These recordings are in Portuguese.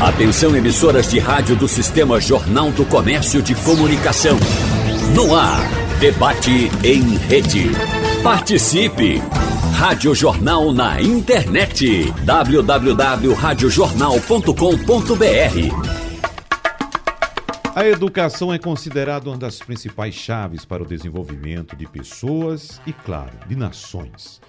Atenção emissoras de rádio do Sistema Jornal do Comércio de Comunicação. No ar, debate em rede. Participe! Rádio Jornal na internet. www.radiojornal.com.br a educação é considerada uma das principais chaves para o desenvolvimento de pessoas e, claro, de nações.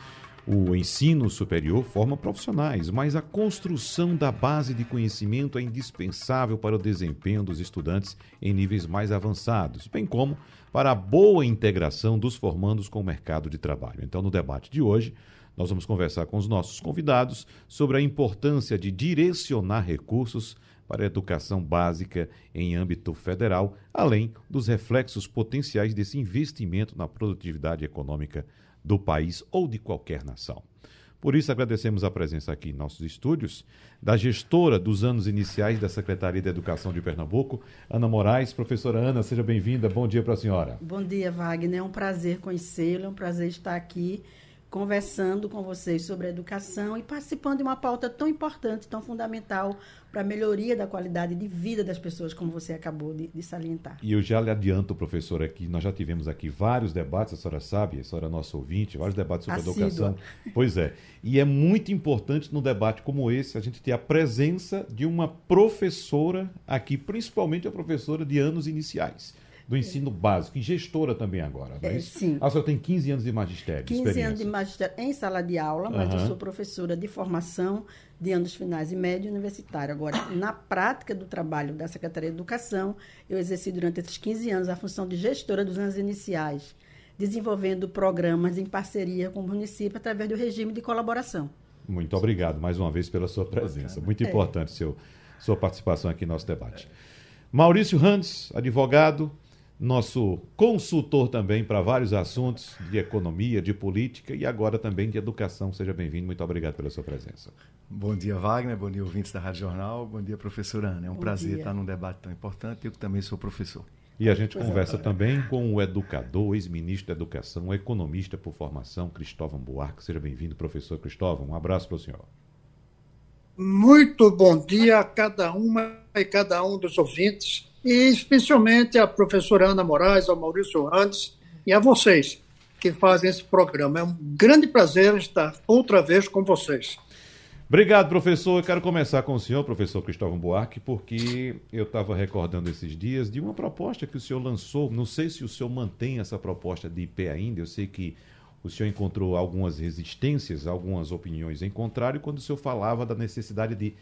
O ensino superior forma profissionais, mas a construção da base de conhecimento é indispensável para o desempenho dos estudantes em níveis mais avançados, bem como para a boa integração dos formandos com o mercado de trabalho. Então, no debate de hoje, nós vamos conversar com os nossos convidados sobre a importância de direcionar recursos para a educação básica em âmbito federal, além dos reflexos potenciais desse investimento na produtividade econômica do país ou de qualquer nação. Por isso, agradecemos a presença aqui em nossos estúdios da gestora dos anos iniciais da Secretaria de Educação de Pernambuco, Ana Moraes. Professora Ana, seja bem-vinda. Bom dia para a senhora. Bom dia, Wagner. É um prazer conhecê-lo, é um prazer estar aqui conversando com vocês sobre educação e participando de uma pauta tão importante, tão fundamental para a melhoria da qualidade de vida das pessoas, como você acabou de, de, salientar. E eu já lhe adianto, professor, aqui, nós já tivemos aqui vários debates, a senhora sabe, a senhora é nossa ouvinte, vários debates sobre Assídua. educação. Pois é. E é muito importante num debate como esse a gente ter a presença de uma professora aqui, principalmente a professora de anos iniciais do ensino básico e gestora também agora, não é, é? Sim. A senhora tem 15 anos de magistério. 15 anos de magistério em sala de aula, mas uhum. eu sou professora de formação de anos finais e médio universitário. Agora, na prática do trabalho da Secretaria de Educação, eu exerci durante esses 15 anos a função de gestora dos anos iniciais, desenvolvendo programas em parceria com o município através do regime de colaboração. Muito obrigado mais uma vez pela sua presença. Muito é. importante seu, sua participação aqui no nosso debate. Maurício Randes, advogado, nosso consultor também para vários assuntos de economia, de política e agora também de educação. Seja bem-vindo, muito obrigado pela sua presença. Bom dia, Wagner, bom dia, ouvintes da Rádio Jornal, bom dia, professora Ana. É um bom prazer dia. estar num debate tão importante, eu que também sou professor. E a gente pois conversa é, também com o educador, ex-ministro da Educação, economista por formação, Cristóvão Buarque. Seja bem-vindo, professor Cristóvão. Um abraço para o senhor. Muito bom dia a cada uma e cada um dos ouvintes e especialmente a professora Ana Moraes, ao Maurício Randes e a vocês que fazem esse programa. É um grande prazer estar outra vez com vocês. Obrigado, professor. Eu quero começar com o senhor, professor Cristóvão Buarque, porque eu estava recordando esses dias de uma proposta que o senhor lançou. Não sei se o senhor mantém essa proposta de IP ainda. Eu sei que o senhor encontrou algumas resistências, algumas opiniões em contrário, quando o senhor falava da necessidade de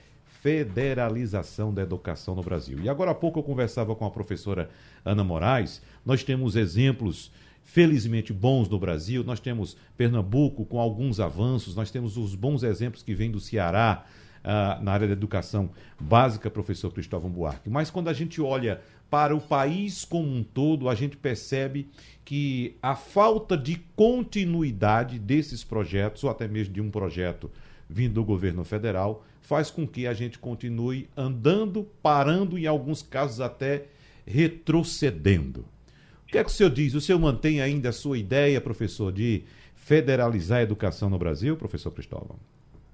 federalização da educação no Brasil. E agora há pouco eu conversava com a professora Ana Moraes, nós temos exemplos felizmente bons no Brasil, nós temos Pernambuco com alguns avanços, nós temos os bons exemplos que vêm do Ceará, uh, na área da educação básica, professor Cristóvão Buarque. Mas quando a gente olha para o país como um todo, a gente percebe que a falta de continuidade desses projetos, ou até mesmo de um projeto vindo do governo federal, faz com que a gente continue andando, parando, em alguns casos até retrocedendo. O que é que o senhor diz? O senhor mantém ainda a sua ideia, professor, de federalizar a educação no Brasil, professor Cristóvão?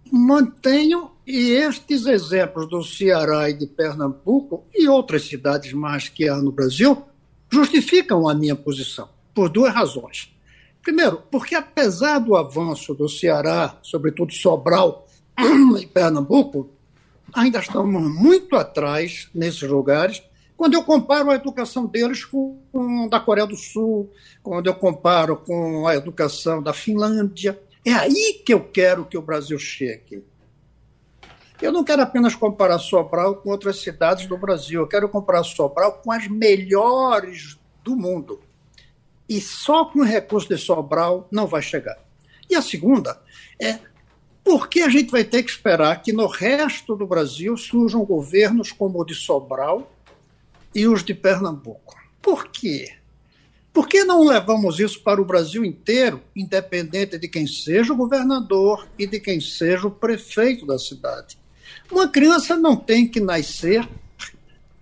Mantenho, e estes exemplos do Ceará e de Pernambuco e outras cidades mais que há no Brasil justificam a minha posição, por duas razões. Primeiro, porque apesar do avanço do Ceará, sobretudo Sobral, em Pernambuco, ainda estamos muito atrás nesses lugares. Quando eu comparo a educação deles com a da Coreia do Sul, quando eu comparo com a educação da Finlândia, é aí que eu quero que o Brasil chegue. Eu não quero apenas comparar Sobral com outras cidades do Brasil, eu quero comparar Sobral com as melhores do mundo. E só com o recurso de Sobral não vai chegar. E a segunda é por que a gente vai ter que esperar que no resto do Brasil surjam governos como o de Sobral e os de Pernambuco? Por quê? Por que não levamos isso para o Brasil inteiro, independente de quem seja o governador e de quem seja o prefeito da cidade? Uma criança não tem que nascer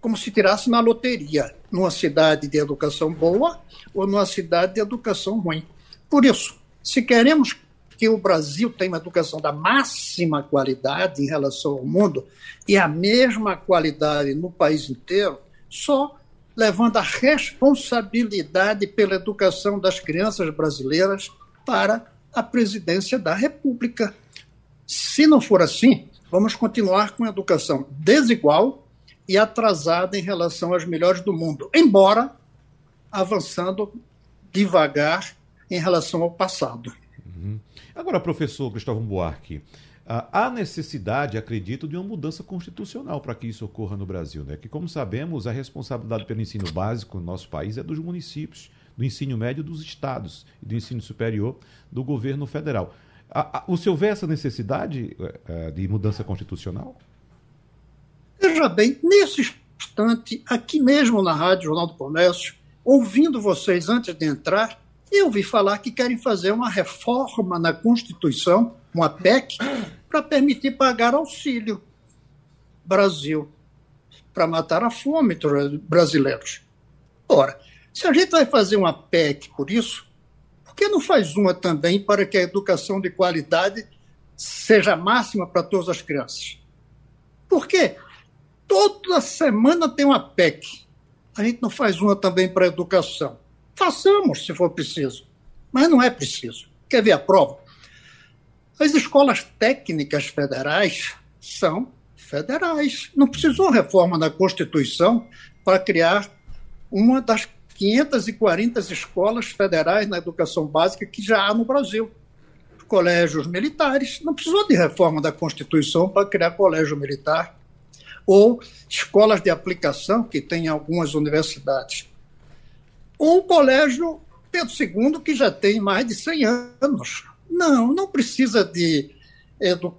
como se tirasse na loteria, numa cidade de educação boa ou numa cidade de educação ruim. Por isso, se queremos que o Brasil tem uma educação da máxima qualidade em relação ao mundo e a mesma qualidade no país inteiro, só levando a responsabilidade pela educação das crianças brasileiras para a presidência da República. Se não for assim, vamos continuar com a educação desigual e atrasada em relação às melhores do mundo, embora avançando devagar em relação ao passado. Agora, professor Cristóvão Buarque, há necessidade, acredito, de uma mudança constitucional para que isso ocorra no Brasil, né? Que, como sabemos, a responsabilidade pelo ensino básico no nosso país é dos municípios, do ensino médio dos estados e do ensino superior do governo federal. O senhor vê essa necessidade eh, eh, de mudança constitucional? Veja bem, nesse instante, aqui mesmo na Rádio Jornal do Comércio, ouvindo vocês antes de entrar, eu ouvi falar que querem fazer uma reforma na Constituição, uma PEC, para permitir pagar auxílio Brasil, para matar a fome brasileiros. Ora, se a gente vai fazer uma PEC por isso, por que não faz uma também para que a educação de qualidade seja máxima para todas as crianças? Por quê? Toda semana tem uma PEC. A gente não faz uma também para a educação. Façamos, se for preciso. Mas não é preciso. Quer ver a prova? As escolas técnicas federais são federais. Não precisou reforma da Constituição para criar uma das 540 escolas federais na educação básica que já há no Brasil. Colégios militares. Não precisou de reforma da Constituição para criar colégio militar. Ou escolas de aplicação, que tem em algumas universidades ou o colégio Pedro II, que já tem mais de 100 anos. Não, não precisa de,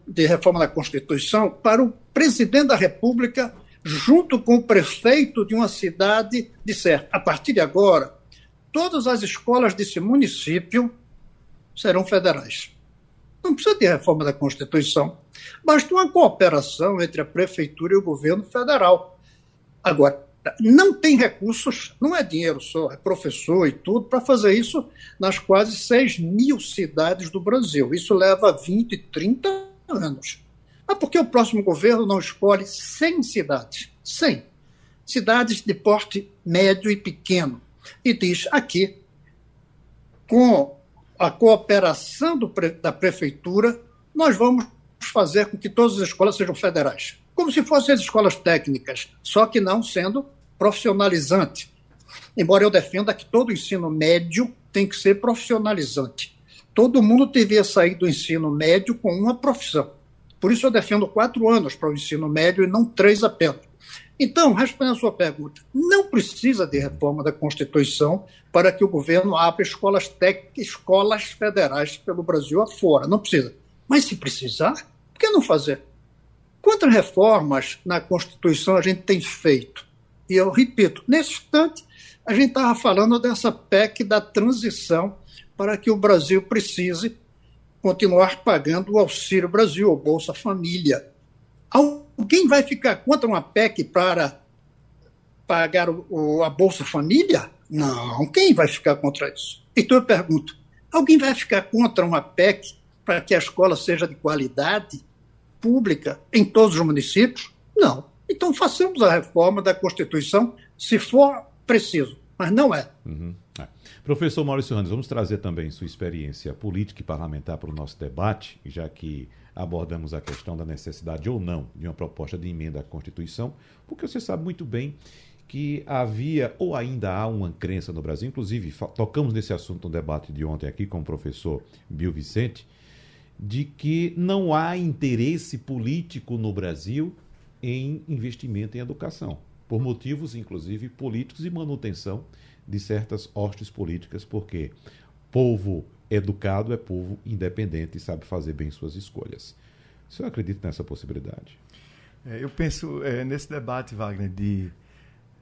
de reforma da Constituição para o presidente da República, junto com o prefeito de uma cidade, disser: a partir de agora, todas as escolas desse município serão federais. Não precisa de reforma da Constituição. Basta uma cooperação entre a prefeitura e o governo federal. Agora, não tem recursos, não é dinheiro só, é professor e tudo, para fazer isso nas quase 6 mil cidades do Brasil. Isso leva 20, 30 anos. Mas por que o próximo governo não escolhe 100 cidades? 100. Cidades de porte médio e pequeno. E diz aqui, com a cooperação da prefeitura, nós vamos fazer com que todas as escolas sejam federais como se fossem as escolas técnicas, só que não sendo profissionalizante. Embora eu defenda que todo ensino médio tem que ser profissionalizante. Todo mundo deveria sair do ensino médio com uma profissão. Por isso eu defendo quatro anos para o ensino médio e não três apenas. Então, respondendo a sua pergunta, não precisa de reforma da Constituição para que o governo abra escolas técnicas, escolas federais pelo Brasil afora. Não precisa. Mas se precisar, por que não fazer? Quantas reformas na Constituição a gente tem feito? E eu repito, nesse instante, a gente estava falando dessa PEC da transição para que o Brasil precise continuar pagando o Auxílio Brasil, o Bolsa Família. Alguém vai ficar contra uma PEC para pagar o, a Bolsa Família? Não, quem vai ficar contra isso? Então eu pergunto: alguém vai ficar contra uma PEC para que a escola seja de qualidade? Pública em todos os municípios? Não. Então façamos a reforma da Constituição se for preciso, mas não é. Uhum. é. Professor Maurício Randes, vamos trazer também sua experiência política e parlamentar para o nosso debate, já que abordamos a questão da necessidade ou não de uma proposta de emenda à Constituição, porque você sabe muito bem que havia ou ainda há uma crença no Brasil, inclusive tocamos nesse assunto no debate de ontem aqui com o professor Bill Vicente, de que não há interesse político no Brasil em investimento em educação, por motivos, inclusive, políticos e manutenção de certas hostes políticas, porque povo educado é povo independente e sabe fazer bem suas escolhas. O senhor acredita nessa possibilidade? É, eu penso é, nesse debate, Wagner, de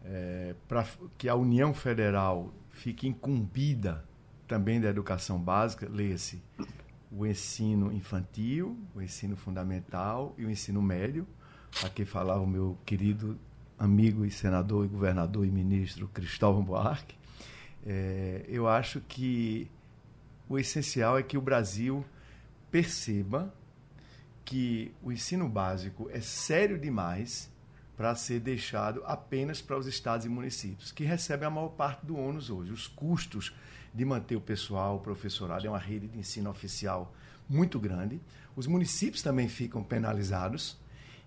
é, para que a União Federal fique incumbida também da educação básica, leia-se o ensino infantil, o ensino fundamental e o ensino médio. Aqui falava o meu querido amigo e senador e governador e ministro Cristóvão Buarque. É, eu acho que o essencial é que o Brasil perceba que o ensino básico é sério demais para ser deixado apenas para os estados e municípios, que recebem a maior parte do ônus hoje. Os custos de manter o pessoal, o professorado, é uma rede de ensino oficial muito grande. Os municípios também ficam penalizados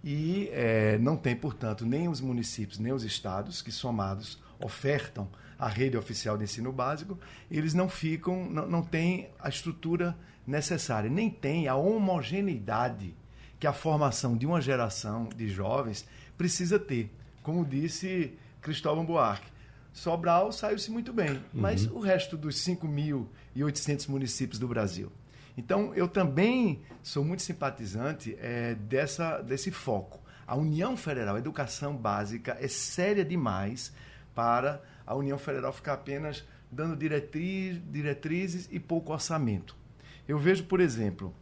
e é, não tem, portanto, nem os municípios nem os estados que somados ofertam a rede oficial de ensino básico, eles não ficam, não, não têm a estrutura necessária, nem tem a homogeneidade que a formação de uma geração de jovens precisa ter. Como disse Cristóvão Buarque, Sobral saiu-se muito bem, uhum. mas o resto dos 5.800 municípios do Brasil. Então, eu também sou muito simpatizante é, dessa, desse foco. A União Federal, a educação básica, é séria demais para a União Federal ficar apenas dando diretriz, diretrizes e pouco orçamento. Eu vejo, por exemplo,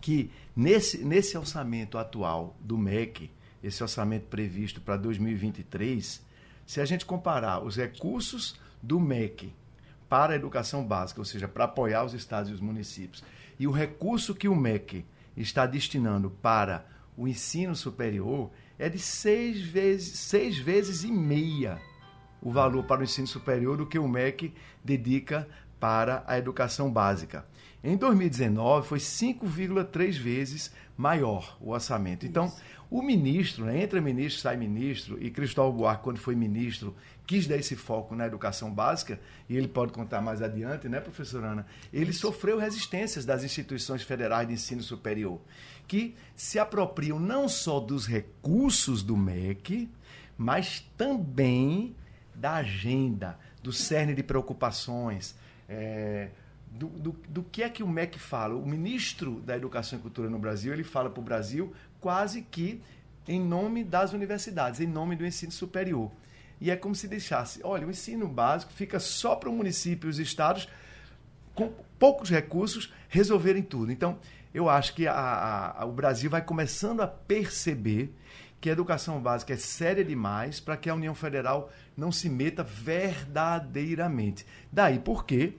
que nesse, nesse orçamento atual do MEC, esse orçamento previsto para 2023, se a gente comparar os recursos do MEC para a educação básica, ou seja, para apoiar os estados e os municípios, e o recurso que o MEC está destinando para o ensino superior é de seis vezes, seis vezes e meia o valor para o ensino superior do que o MEC dedica para a educação básica. Em 2019 foi 5,3 vezes maior o orçamento. Então, o ministro, né, entra ministro, sai ministro, e Cristóvão Buarque, quando foi ministro, quis dar esse foco na educação básica, e ele pode contar mais adiante, né, professora Ana? Ele sofreu resistências das instituições federais de ensino superior, que se apropriam não só dos recursos do MEC, mas também da agenda, do cerne de preocupações, é, do, do, do, que é que o MEC fala. O ministro da Educação e Cultura no Brasil, ele fala para o Brasil quase que em nome das universidades, em nome do ensino superior. E é como se deixasse, olha, o ensino básico fica só para o município e os estados, com poucos recursos, resolverem tudo. Então, eu acho que a, a, o Brasil vai começando a perceber que a educação básica é séria demais para que a União Federal não se meta verdadeiramente. Daí porque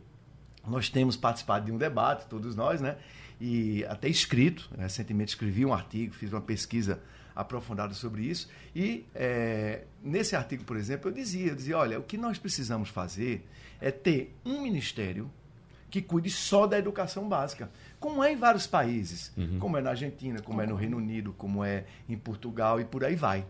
nós temos participado de um debate, todos nós, né? e até escrito. Recentemente escrevi um artigo, fiz uma pesquisa aprofundada sobre isso. E é, nesse artigo, por exemplo, eu dizia, eu dizia, olha, o que nós precisamos fazer é ter um ministério que cuide só da educação básica, como é em vários países, uhum. como é na Argentina, como é no Reino Unido, como é em Portugal e por aí vai.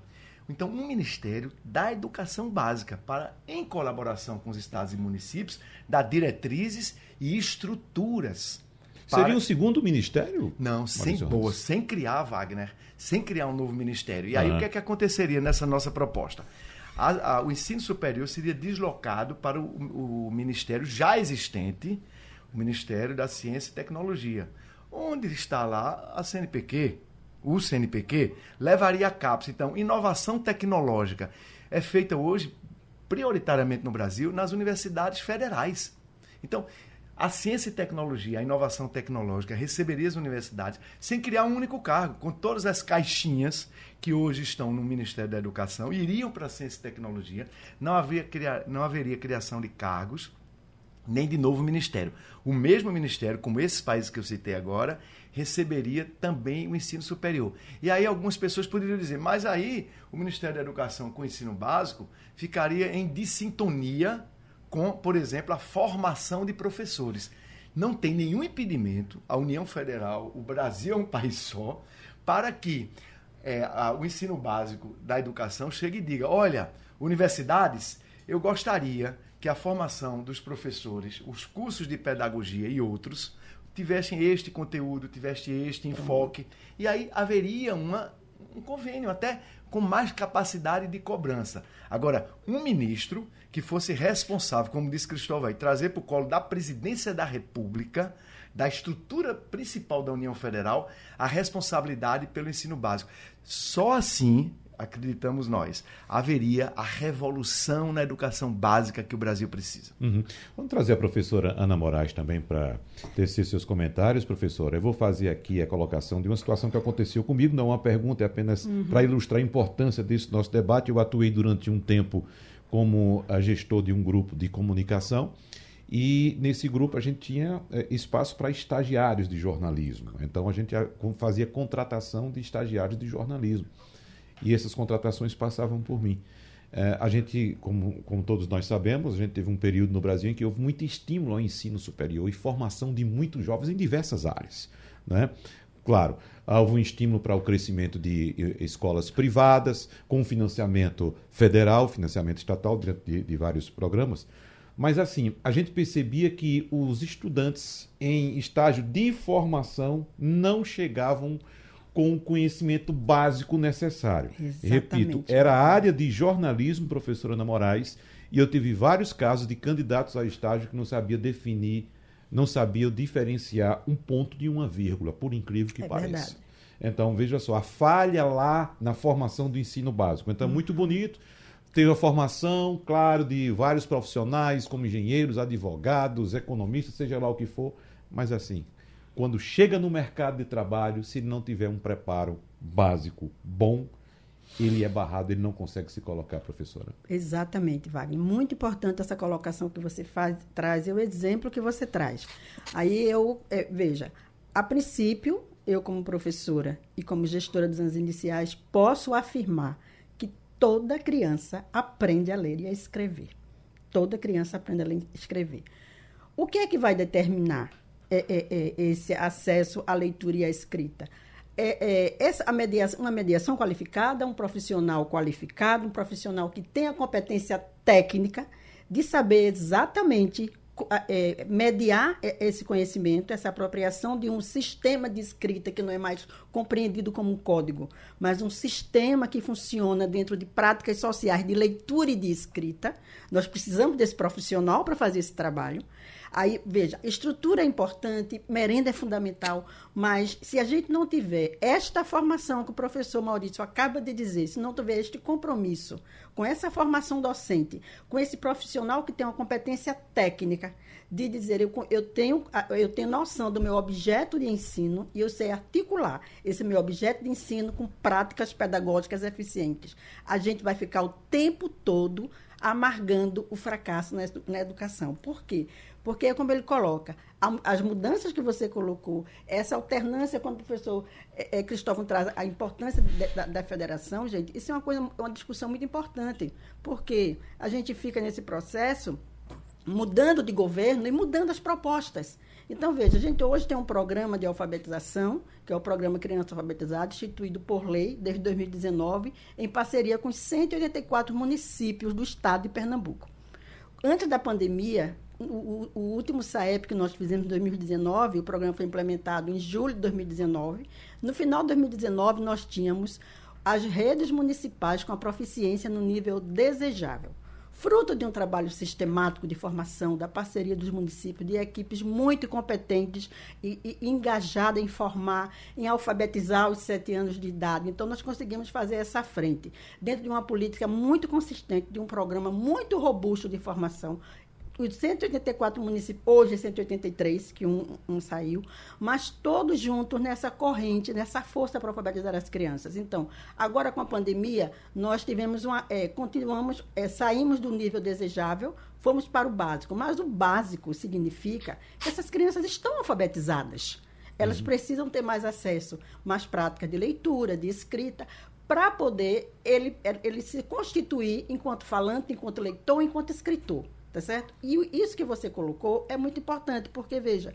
Então, um ministério da educação básica para, em colaboração com os estados e municípios, dar diretrizes e estruturas para... Seria um segundo ministério? Não, sem boa, sem criar, Wagner, sem criar um novo ministério. E aí uhum. o que é que aconteceria nessa nossa proposta? A, a, o ensino superior seria deslocado para o, o, ministério já existente, o Ministério da Ciência e Tecnologia, onde está lá a CNPq, o CNPq, levaria a cabo. Então, inovação tecnológica é feita hoje, prioritariamente no Brasil, nas universidades federais. Então, a ciência e tecnologia, a inovação tecnológica receberia as universidades sem criar um único cargo, com todas as caixinhas que hoje estão no Ministério da Educação, iriam para a ciência e tecnologia, não, havia, não haveria criação de cargos, nem de novo ministério. O mesmo ministério, como esses países que eu citei agora, receberia também o ensino superior. E aí algumas pessoas poderiam dizer, mas aí o Ministério da Educação com o ensino básico ficaria em dissintonia com, por exemplo, a formação de professores. Não tem nenhum impedimento, a União Federal, o Brasil é um país só, para que é, a, o ensino básico da educação chegue e diga: olha, universidades, eu gostaria que a formação dos professores, os cursos de pedagogia e outros, tivessem este conteúdo, tivessem este enfoque. E aí haveria uma, um convênio, até com mais capacidade de cobrança. Agora, um ministro que fosse responsável, como disse Cristóvão, aí, trazer para o colo da presidência da República, da estrutura principal da União Federal, a responsabilidade pelo ensino básico. Só assim acreditamos nós, haveria a revolução na educação básica que o Brasil precisa. Uhum. Vamos trazer a professora Ana Moraes também para tecer seus comentários, professora. Eu vou fazer aqui a colocação de uma situação que aconteceu comigo, não é uma pergunta, é apenas uhum. para ilustrar a importância desse nosso debate. Eu atuei durante um tempo como gestor de um grupo de comunicação E nesse grupo a gente tinha é, espaço para estagiários de jornalismo. Então a gente fazia contratação de estagiários de jornalismo. E essas contratações passavam por mim. É, a gente, como, como todos nós sabemos, a gente teve um período no Brasil em que houve muito estímulo ao ensino superior e formação de muitos jovens em diversas áreas. Né? Claro, houve um estímulo para o crescimento de eh, escolas privadas, com financiamento federal, financiamento estatal de, de vários programas. Mas, assim, a gente percebia que os estudantes em estágio de formação não chegavam com o conhecimento básico necessário. Exatamente. Repito, era a área de jornalismo, professora Ana Moraes, e eu tive vários casos de candidatos a estágio que não sabia definir, não sabia diferenciar um ponto de uma vírgula, por incrível que é pareça. Verdade. Então, veja só, a falha lá na formação do ensino básico. Então, hum. muito bonito. Teve a formação, claro, de vários profissionais, como engenheiros, advogados, economistas, seja lá o que for, mas assim, quando chega no mercado de trabalho, se não tiver um preparo básico bom, ele é barrado, ele não consegue se colocar, professora. Exatamente, Wagner. Muito importante essa colocação que você faz, traz, e o exemplo que você traz. Aí eu, é, veja, a princípio, eu como professora e como gestora dos anos iniciais, posso afirmar que toda criança aprende a ler e a escrever. Toda criança aprende a ler e escrever. O que é que vai determinar é, é, é, esse acesso à leitura e à escrita. É, é, essa, mediação, uma mediação qualificada, um profissional qualificado, um profissional que tenha competência técnica de saber exatamente é, mediar esse conhecimento, essa apropriação de um sistema de escrita que não é mais compreendido como um código, mas um sistema que funciona dentro de práticas sociais de leitura e de escrita. Nós precisamos desse profissional para fazer esse trabalho. Aí, veja, estrutura é importante, merenda é fundamental, mas se a gente não tiver esta formação que o professor Maurício acaba de dizer, se não tiver este compromisso com essa formação docente, com esse profissional que tem uma competência técnica, de dizer eu, eu, tenho, eu tenho noção do meu objeto de ensino e eu sei articular esse meu objeto de ensino com práticas pedagógicas eficientes. A gente vai ficar o tempo todo amargando o fracasso na educação. Por quê? Porque é como ele coloca, as mudanças que você colocou, essa alternância, quando o professor é, é, Cristóvão traz a importância da, da, federação, gente, isso é uma coisa, uma discussão muito importante, porque a gente fica nesse processo mudando de governo e mudando as propostas. Então, veja, a gente hoje tem um programa de alfabetização, que é o Programa Criança Alfabetizada, instituído por lei desde 2019, em parceria com 184 municípios do estado de Pernambuco. Antes da pandemia, o, o, último SAEP que nós fizemos em 2019, o programa foi implementado em julho de 2019. No final de 2019, nós tínhamos as redes municipais com a proficiência no nível desejável fruto de um trabalho sistemático de formação, da parceria dos municípios, de equipes muito competentes e, e engajadas em formar, em alfabetizar os sete anos de idade. Então, nós conseguimos fazer essa frente, dentro de uma política muito consistente, de um programa muito robusto de formação os 184 municípios, hoje 183, que um, um saiu, mas todos juntos nessa corrente, nessa força para alfabetizar as crianças. Então, agora com a pandemia, nós tivemos uma. É, continuamos, é, saímos do nível desejável, fomos para o básico. Mas o básico significa que essas crianças estão alfabetizadas. Elas uhum. precisam ter mais acesso, mais prática de leitura, de escrita, para poder ele, ele se constituir enquanto falante, enquanto leitor, enquanto escritor tá certo? E isso que você colocou é muito importante, porque, veja,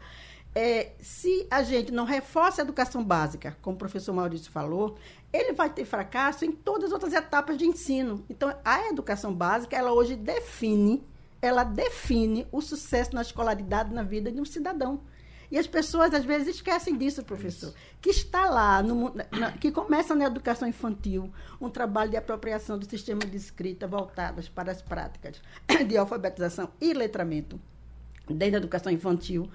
é, se a gente não reforça a educação básica, como o professor Maurício falou, ele vai ter fracasso em todas as outras etapas de ensino. Então, a educação básica, ela hoje define, ela define o sucesso na escolaridade na vida de um cidadão. E as pessoas, às vezes, esquecem disso, professor. Que está lá, no, na, que começa na educação infantil, um trabalho de apropriação do sistema de escrita voltadas para as práticas de alfabetização e letramento. Desde a educação infantil,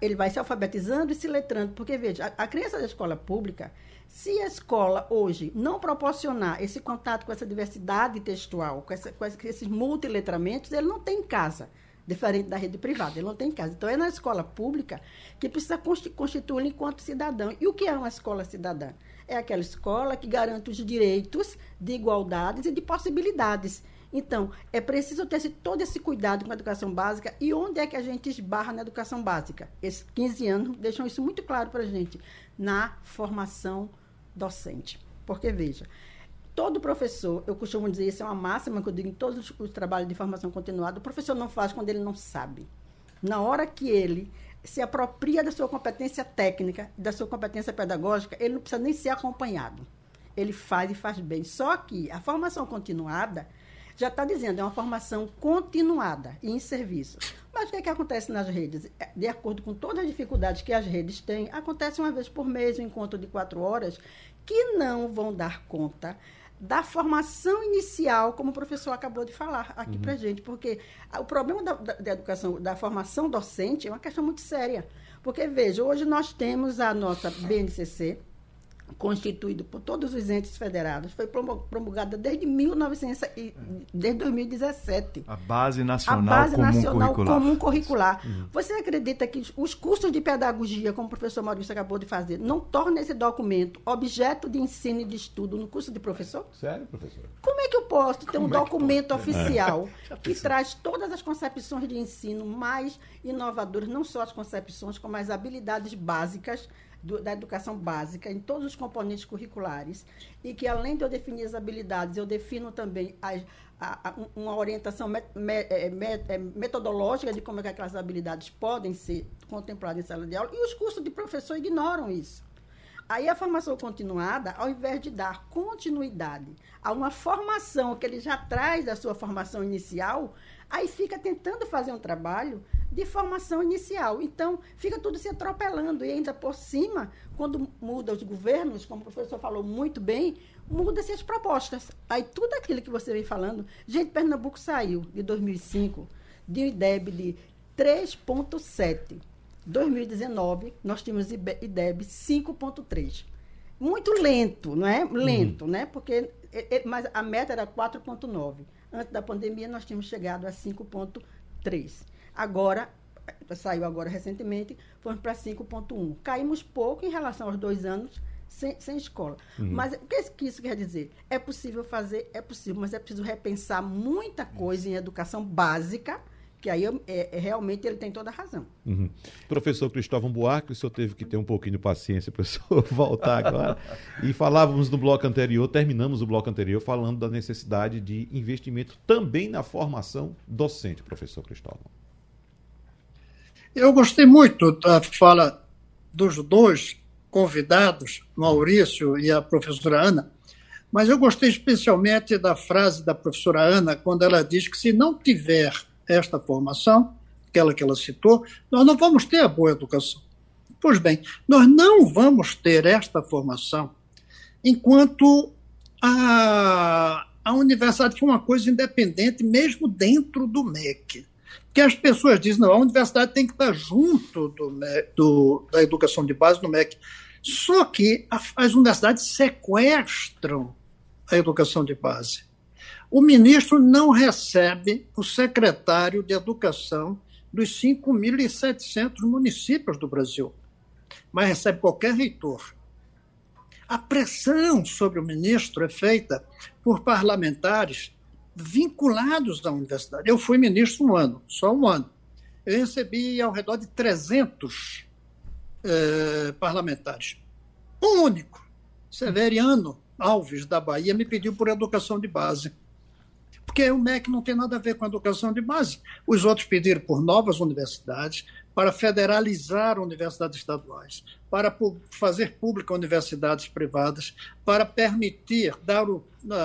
ele vai se alfabetizando e se letrando. Porque, veja, a, a criança da escola pública, se a escola hoje não proporcionar esse contato com essa diversidade textual, com, essa, com esses multiletramentos, ele não tem em casa diferente da rede privada. Ele não tem casa. Então, é na escola pública que precisa constituir enquanto cidadão. E o que é uma escola cidadã? É aquela escola que garante os direitos de igualdades e de possibilidades. Então, é preciso ter esse, todo esse cuidado com a educação básica e onde é que a gente esbarra na educação básica. Esses 15 anos deixam isso muito claro para a gente, na formação docente. Porque, veja, todo professor, eu costumo dizer, isso é uma máxima que eu digo em todos os, os trabalhos de formação continuada, o professor não faz quando ele não sabe. Na hora que ele se apropria da sua competência técnica, da sua competência pedagógica, ele não precisa nem ser acompanhado. Ele faz e faz bem. Só que a formação continuada já está dizendo, é uma formação continuada e em serviço. Mas o que, é que acontece nas redes? É, de acordo com todas as dificuldades que as redes têm, acontece uma vez por mês um encontro de quatro horas que não vão dar conta da formação inicial, como o professor acabou de falar aqui uhum. para gente, porque o problema da, da, da, educação, da formação docente é uma questão muito séria. Porque, veja, hoje nós temos a nossa BNCC, constituído por todos os entes federados, foi promulgada desde 1900 e, desde 2017. A base nacional, a base comum, nacional curricular. comum curricular. Uhum. Você acredita que os cursos de pedagogia, como o professor Maurício acabou de fazer, não tornam esse documento objeto de ensino e de estudo no curso de professor? Sério, professor? Como é que eu posso ter como um documento oficial é. que traz todas as concepções de ensino mais inovadoras, não só as concepções, como as habilidades básicas do, da educação básica em todos os componentes curriculares e que, além de eu definir as habilidades, eu defino também a, a, uma orientação met, é, met, é, metodológica de como é que aquelas habilidades podem ser contempladas em sala de aula, e os cursos de professor ignoram isso. Aí a formação continuada, ao invés de dar continuidade a uma formação que ele já traz da sua formação inicial, aí fica tentando fazer um trabalho de formação inicial. Então, fica tudo se atropelando. E ainda por cima, quando muda os governos, como o professor falou muito bem, muda-se as propostas. Aí tudo aquilo que você vem falando. Gente, Pernambuco saiu de 2005 de um IDEB de 3,7. 2019, nós tínhamos IDEB 5,3. Muito lento, não é? Lento, uhum. né? Porque, mas a meta era 4,9. Antes da pandemia, nós tínhamos chegado a 5,3. Agora, saiu agora recentemente, fomos para 5,1. Caímos pouco em relação aos dois anos sem, sem escola. Uhum. Mas o que, que isso quer dizer? É possível fazer? É possível, mas é preciso repensar muita coisa em educação básica que aí é, é, realmente ele tem toda a razão. Uhum. Professor Cristóvão Buarque, o senhor teve que ter um pouquinho de paciência para o senhor voltar agora. e falávamos no bloco anterior, terminamos o bloco anterior falando da necessidade de investimento também na formação docente, professor Cristóvão. Eu gostei muito da fala dos dois convidados, Maurício e a professora Ana, mas eu gostei especialmente da frase da professora Ana, quando ela diz que se não tiver esta formação, aquela que ela citou, nós não vamos ter a boa educação. Pois bem, nós não vamos ter esta formação enquanto a, a universidade for uma coisa independente, mesmo dentro do MEC que as pessoas dizem, não, a universidade tem que estar junto do, do da educação de base no MEC. Só que as universidades sequestram a educação de base. O ministro não recebe o secretário de educação dos 5.700 municípios do Brasil, mas recebe qualquer reitor. A pressão sobre o ministro é feita por parlamentares vinculados à universidade. Eu fui ministro um ano, só um ano. Eu recebi ao redor de 300 eh, parlamentares. Um único, Severiano Alves, da Bahia, me pediu por educação de base. Porque o MEC não tem nada a ver com a educação de base. Os outros pediram por novas universidades, para federalizar universidades estaduais, para fazer pública universidades privadas, para permitir dar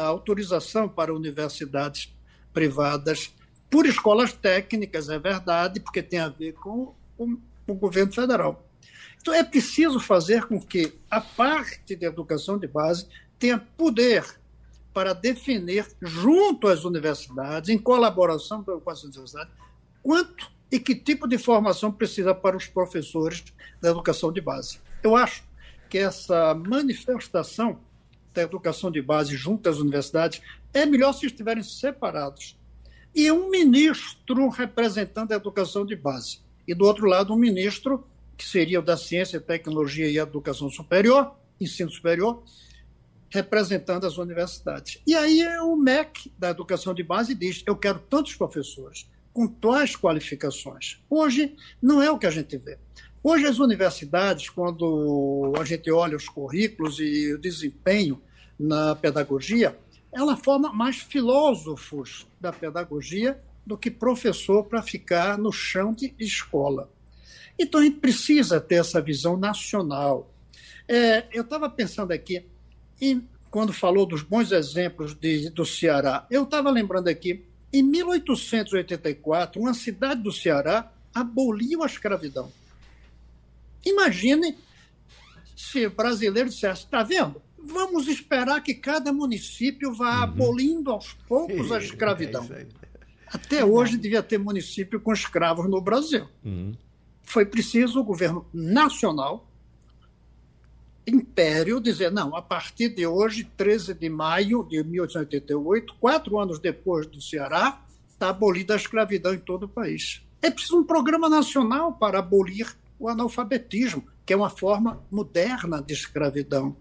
autorização para universidades privadas por escolas técnicas, é verdade, porque tem a ver com o governo federal. Então, é preciso fazer com que a parte de educação de base tenha poder para definir, junto às universidades, em colaboração com as universidades, quanto e que tipo de formação precisa para os professores da educação de base. Eu acho que essa manifestação da educação de base junto às universidades é melhor se estiverem separados. E um ministro representando a educação de base. E do outro lado, um ministro, que seria o da Ciência, Tecnologia e Educação Superior, Ensino Superior, representando as universidades. E aí é o MEC da educação de base diz: eu quero tantos professores com tais qualificações. Hoje não é o que a gente vê. Hoje as universidades, quando a gente olha os currículos e o desempenho na pedagogia, ela forma mais filósofos da pedagogia do que professor para ficar no chão de escola. Então a gente precisa ter essa visão nacional. É, eu estava pensando aqui, e quando falou dos bons exemplos de, do Ceará, eu estava lembrando aqui, em 1884, uma cidade do Ceará aboliu a escravidão. Imagine se brasileiro dissesse: está vendo? Vamos esperar que cada município vá uhum. abolindo aos poucos a escravidão. É Até hoje devia ter município com escravos no Brasil. Uhum. Foi preciso o governo nacional império dizer, não, a partir de hoje, 13 de maio de 1888, quatro anos depois do Ceará, está abolida a escravidão em todo o país. É preciso um programa nacional para abolir o analfabetismo, que é uma forma moderna de escravidão.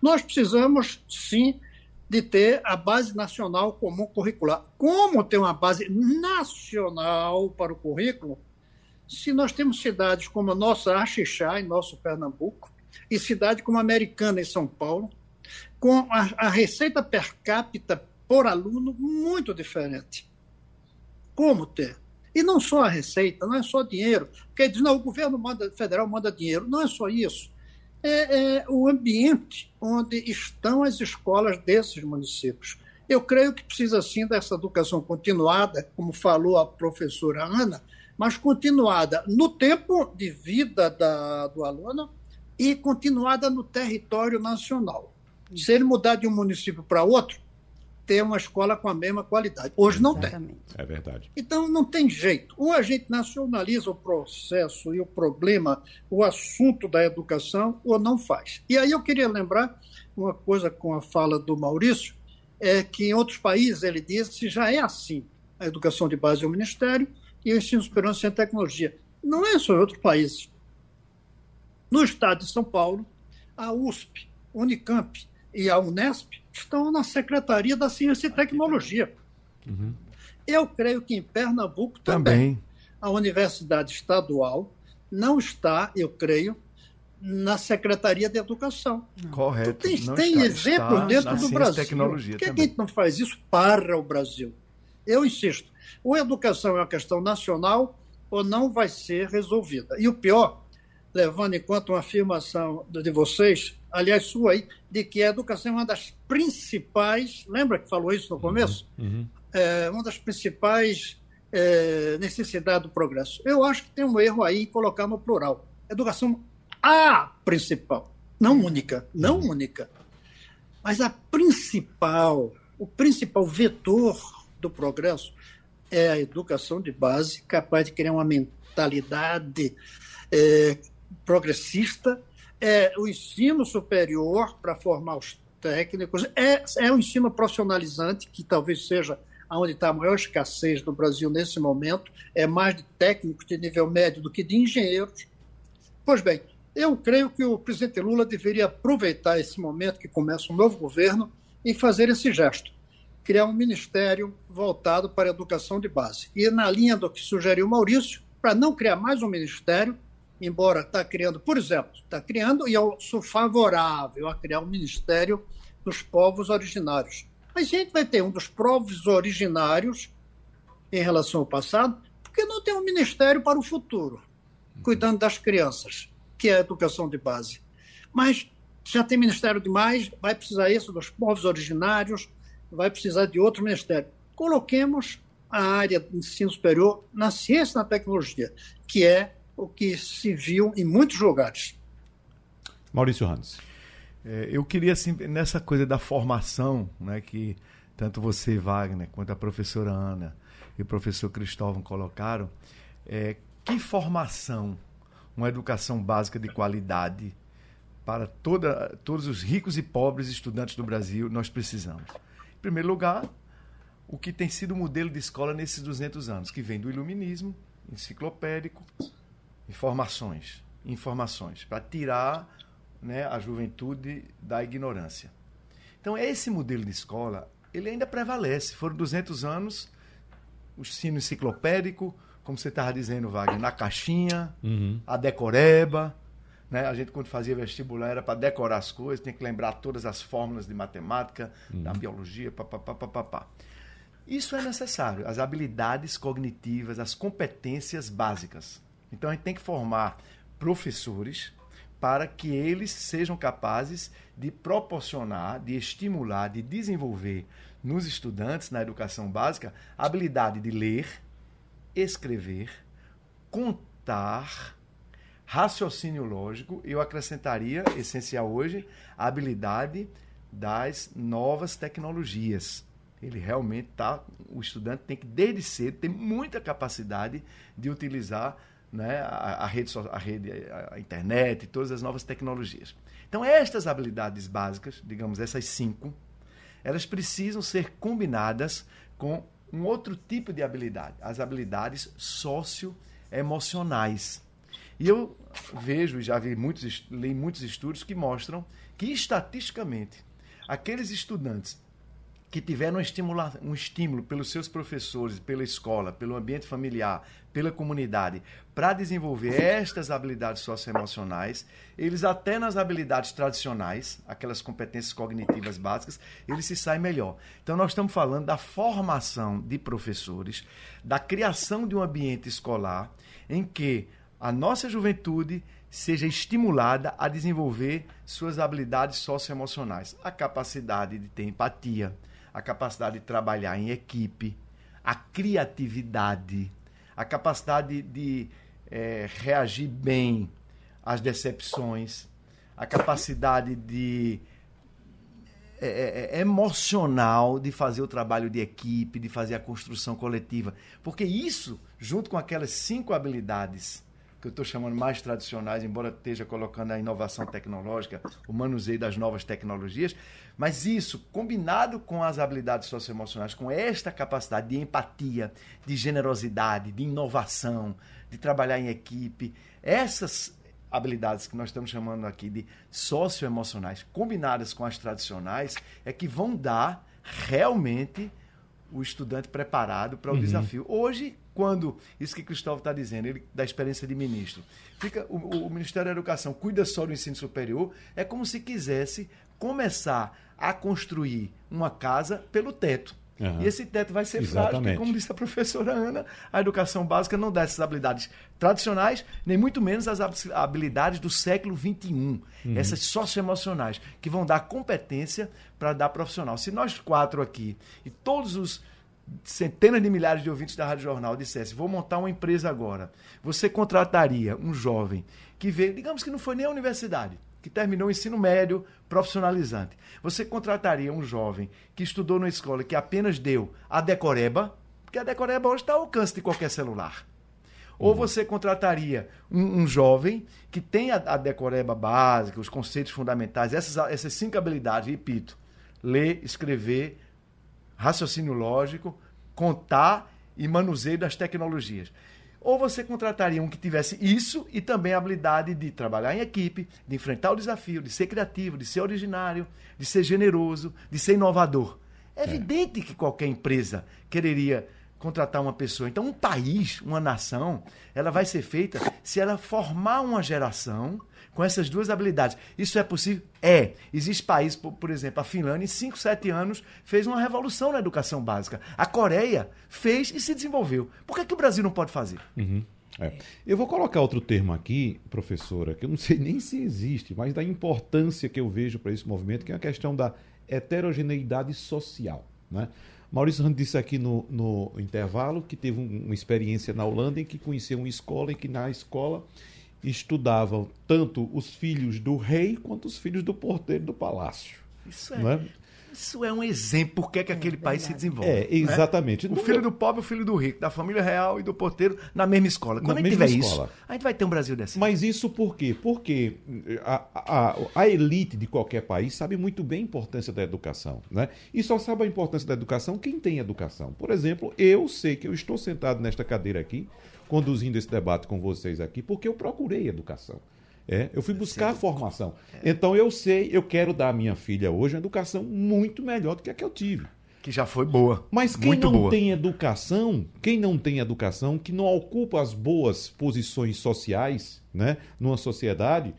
Nós precisamos, sim, de ter a base nacional comum curricular. Como ter uma base nacional para o currículo, se nós temos cidades como a nossa Axixá, em nosso Pernambuco, e cidade como Americana, em São Paulo, com a, a receita per capita por aluno muito diferente. Como ter? E não só a receita, não é só dinheiro. Porque diz, não, o governo manda, federal manda dinheiro. Não é só isso. É, é, o ambiente onde estão as escolas desses municípios. Eu creio que precisa, sim, dessa educação continuada, como falou a professora Ana, mas continuada no tempo de vida da, do aluno e continuada no território nacional. Se ele mudar de um município para outro, ter uma escola com a mesma qualidade. Hoje não Exatamente. tem. É verdade. Então não tem jeito. Ou a gente nacionaliza o processo e o problema, o assunto da educação, ou não faz. E aí eu queria lembrar uma coisa com a fala do Maurício, é que em outros países, ele disse, já é assim. A educação de base é o Ministério e o ensino superior sem tecnologia. Não é só em outros países. No estado de São Paulo, a USP, Unicamp e a Unesp estão na Secretaria da Ciência e Tecnologia. Uhum. Eu creio que em Pernambuco também, também, a Universidade Estadual não está, eu creio, na Secretaria de Educação. Correto. tem, tem exemplos dentro do Brasil. Tecnologia Por que, que a gente não faz isso para o Brasil? Eu insisto, ou a educação é uma questão nacional ou não vai ser resolvida. E o pior, levando em conta uma afirmação de vocês, aliás, sua aí, de que a educação é uma das principais, lembra que falou isso no começo? Uhum, uhum. É uma das principais é, necessidades do progresso. Eu acho que tem um erro aí em colocar no plural. Educação a principal, não única, não uhum. única, mas a principal, o principal vetor do progresso é a educação de base capaz de criar uma mentalidade é, progressista, é o ensino superior para formar os técnicos, é, é o ensino profissionalizante, que talvez seja onde está a maior escassez no Brasil nesse momento, é mais de técnicos de nível médio do que de engenheiros. Pois bem, eu creio que o presidente Lula deveria aproveitar esse momento que começa um novo governo e fazer esse gesto, criar um ministério voltado para a educação de base. E na linha do que sugeriu Maurício, para não criar mais um ministério, embora está criando, por exemplo, está criando, e eu sou favorável a criar um Ministério dos Povos Originários. Mas a gente vai ter um dos povos originários em relação ao passado, porque não tem um Ministério para o futuro, cuidando das crianças, que é a educação de base. Mas já tem Ministério demais, vai precisar isso dos povos originários, vai precisar de outro Ministério. Coloquemos a área de ensino superior na ciência e na tecnologia, que é o que se viu em muitos lugares. Maurício Hans. É, eu queria, assim, nessa coisa da formação, né, que tanto você, Wagner, quanto a professora Ana e o professor Cristóvão colocaram, é, que formação, uma educação básica de qualidade para toda, todos os ricos e pobres estudantes do Brasil nós precisamos? Em primeiro lugar, o que tem sido o modelo de escola nesses 200 anos, que vem do iluminismo enciclopédico, informações, informações, para tirar né, a juventude da ignorância. Então, esse modelo de escola, ele ainda prevalece. Foram 200 anos, o ensino enciclopédico, como você estava dizendo, Wagner, na caixinha, uhum. a decoreba. Né? A gente, quando fazia vestibular, era para decorar as coisas, tinha que lembrar todas as fórmulas de matemática, uhum. da biologia, papapá, papapá. Isso é necessário, as habilidades cognitivas, as competências básicas. Então, a gente tem que formar professores para que eles sejam capazes de proporcionar, de estimular, de desenvolver nos estudantes, na educação básica, a habilidade de ler, escrever, contar, raciocínio lógico, eu acrescentaria, essencial hoje, a habilidade das novas tecnologias. Ele realmente tá, o estudante tem que desde cedo ter muita capacidade de utilizar né, a, a, rede, a rede, a internet, todas as novas tecnologias. Então, estas habilidades básicas, digamos essas cinco, elas precisam ser combinadas com um outro tipo de habilidade, as habilidades socioemocionais. E eu vejo e já vi muitos, li muitos estudos que mostram que, estatisticamente, aqueles estudantes que tiveram um, estímulo pelos seus professores, pela escola, pelo ambiente familiar, pela comunidade, para desenvolver estas habilidades socioemocionais, eles até nas habilidades tradicionais, aquelas competências cognitivas básicas, eles se saem melhor. Então nós estamos falando da formação de professores, da criação de um ambiente escolar em que a nossa juventude seja estimulada a desenvolver suas habilidades socioemocionais, a capacidade de ter empatia, a capacidade de trabalhar em equipe, a criatividade, a capacidade de é, reagir bem às decepções, a capacidade de é, é, é, emocional de fazer o trabalho de equipe, de fazer a construção coletiva. Porque isso, junto com aquelas cinco habilidades que eu estou chamando mais tradicionais, embora esteja colocando a inovação tecnológica, o manuseio das novas tecnologias, mas isso, combinado com as habilidades socioemocionais, com esta capacidade de empatia, de generosidade, de inovação, de trabalhar em equipe, essas habilidades que nós estamos chamando aqui de socioemocionais, combinadas com as tradicionais, é que vão dar realmente o estudante preparado para o uhum. desafio. Hoje, quando, isso que Cristóvão está dizendo, ele, da experiência de ministro, fica o, o, Ministério da Educação cuida só do ensino superior, é como se quisesse começar a construir uma casa pelo teto. Uhum. E esse teto vai ser Exatamente. frágil, porque, como disse a professora Ana, a educação básica não dá essas habilidades tradicionais, nem muito menos as habilidades do século XXI, uhum. essas socioemocionais, que vão dar competência para dar profissional. Se nós quatro aqui e todos os centenas de milhares de ouvintes da Rádio Jornal dissessem, vou montar uma empresa agora, você contrataria um jovem que veio, digamos que não foi nem à universidade, que terminou o ensino médio profissionalizante. Você contrataria um jovem que estudou na escola que apenas deu a decoreba, porque a decoreba hoje está ao alcance de qualquer celular. Ou uhum. você contrataria um, um, jovem que tem a, a, decoreba básica, os conceitos fundamentais, essas, essas cinco habilidades, repito, ler, escrever, raciocínio lógico, contar e manuseio das tecnologias. Ou você contrataria um que tivesse isso e também a habilidade de trabalhar em equipe, de enfrentar o desafio, de ser criativo, de ser originário, de ser generoso, de ser inovador. É, é evidente que qualquer empresa quereria contratar uma pessoa. Então, um país, uma nação, ela vai ser feita se ela formar uma geração com essas duas habilidades. Isso é possível? É. Existe país, por, por exemplo, a Finlândia, em 5, 7 anos, fez uma revolução na educação básica. A Coreia fez e se desenvolveu. Por que, que o Brasil não pode fazer? Uhum. É. Eu vou colocar outro termo aqui, professora, que eu não sei nem se existe, mas da importância que eu vejo para esse movimento, que é a questão da heterogeneidade social. Né? Maurício Rand disse aqui no, no intervalo que teve um, uma experiência na Holanda em que conheceu uma escola em que na escola estudavam tanto os filhos do rei quanto os filhos do porteiro do palácio. Isso é, é? Isso é um exemplo por que é aquele é país se desenvolve. É, né? exatamente. Né? O filho do pobre, o filho do rico, da família real e do porteiro na mesma escola. Quando na a gente tiver escola. isso, a gente vai ter um Brasil desse. Mas isso por quê? Porque a, a, a, elite de qualquer país sabe muito bem a importância da educação. Né? E só sabe a importância da educação quem tem educação. Por exemplo, eu sei que eu estou sentado nesta cadeira aqui conduzindo esse debate com vocês aqui, porque eu procurei educação. É, eu fui buscar a formação. É. Então eu sei, eu quero dar à minha filha hoje uma educação muito melhor do que a que eu tive. Que já foi boa. Mas quem muito não boa. tem educação, quem não tem educação, que não ocupa as boas posições sociais, né, numa sociedade,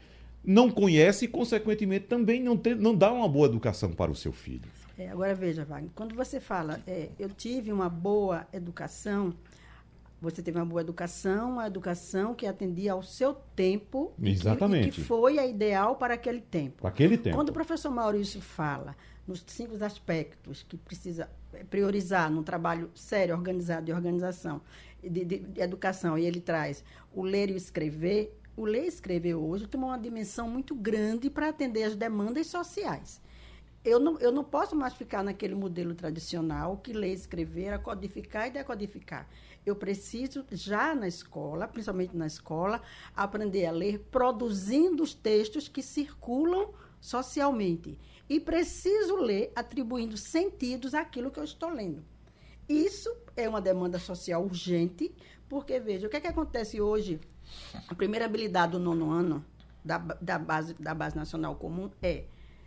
não conhece e, consequentemente, também não, tem, não dá uma boa educação para o seu filho. É, agora veja, Wagner, quando você fala, é, eu tive uma boa educação, você teve uma boa educação, uma educação que atendia ao seu tempo. Exatamente. E que, e que foi a ideal para aquele tempo. Para aquele tempo. Quando o professor Maurício fala nos cinco aspectos que precisa priorizar num trabalho sério, organizado de organização, de, de, de educação, e ele traz o ler e o escrever, o ler e escrever hoje tem uma dimensão muito grande para atender as demandas sociais eu não, eu não posso mais ficar naquele modelo tradicional que ler, escrever, codificar e decodificar. Eu preciso, já na escola, principalmente na escola, aprender a ler produzindo os textos que circulam socialmente. E preciso ler atribuindo sentidos àquilo que eu estou lendo. Isso é uma demanda social urgente, porque, veja, o que, é que acontece hoje? A primeira habilidade do nono ano da, da, base, da base nacional comum é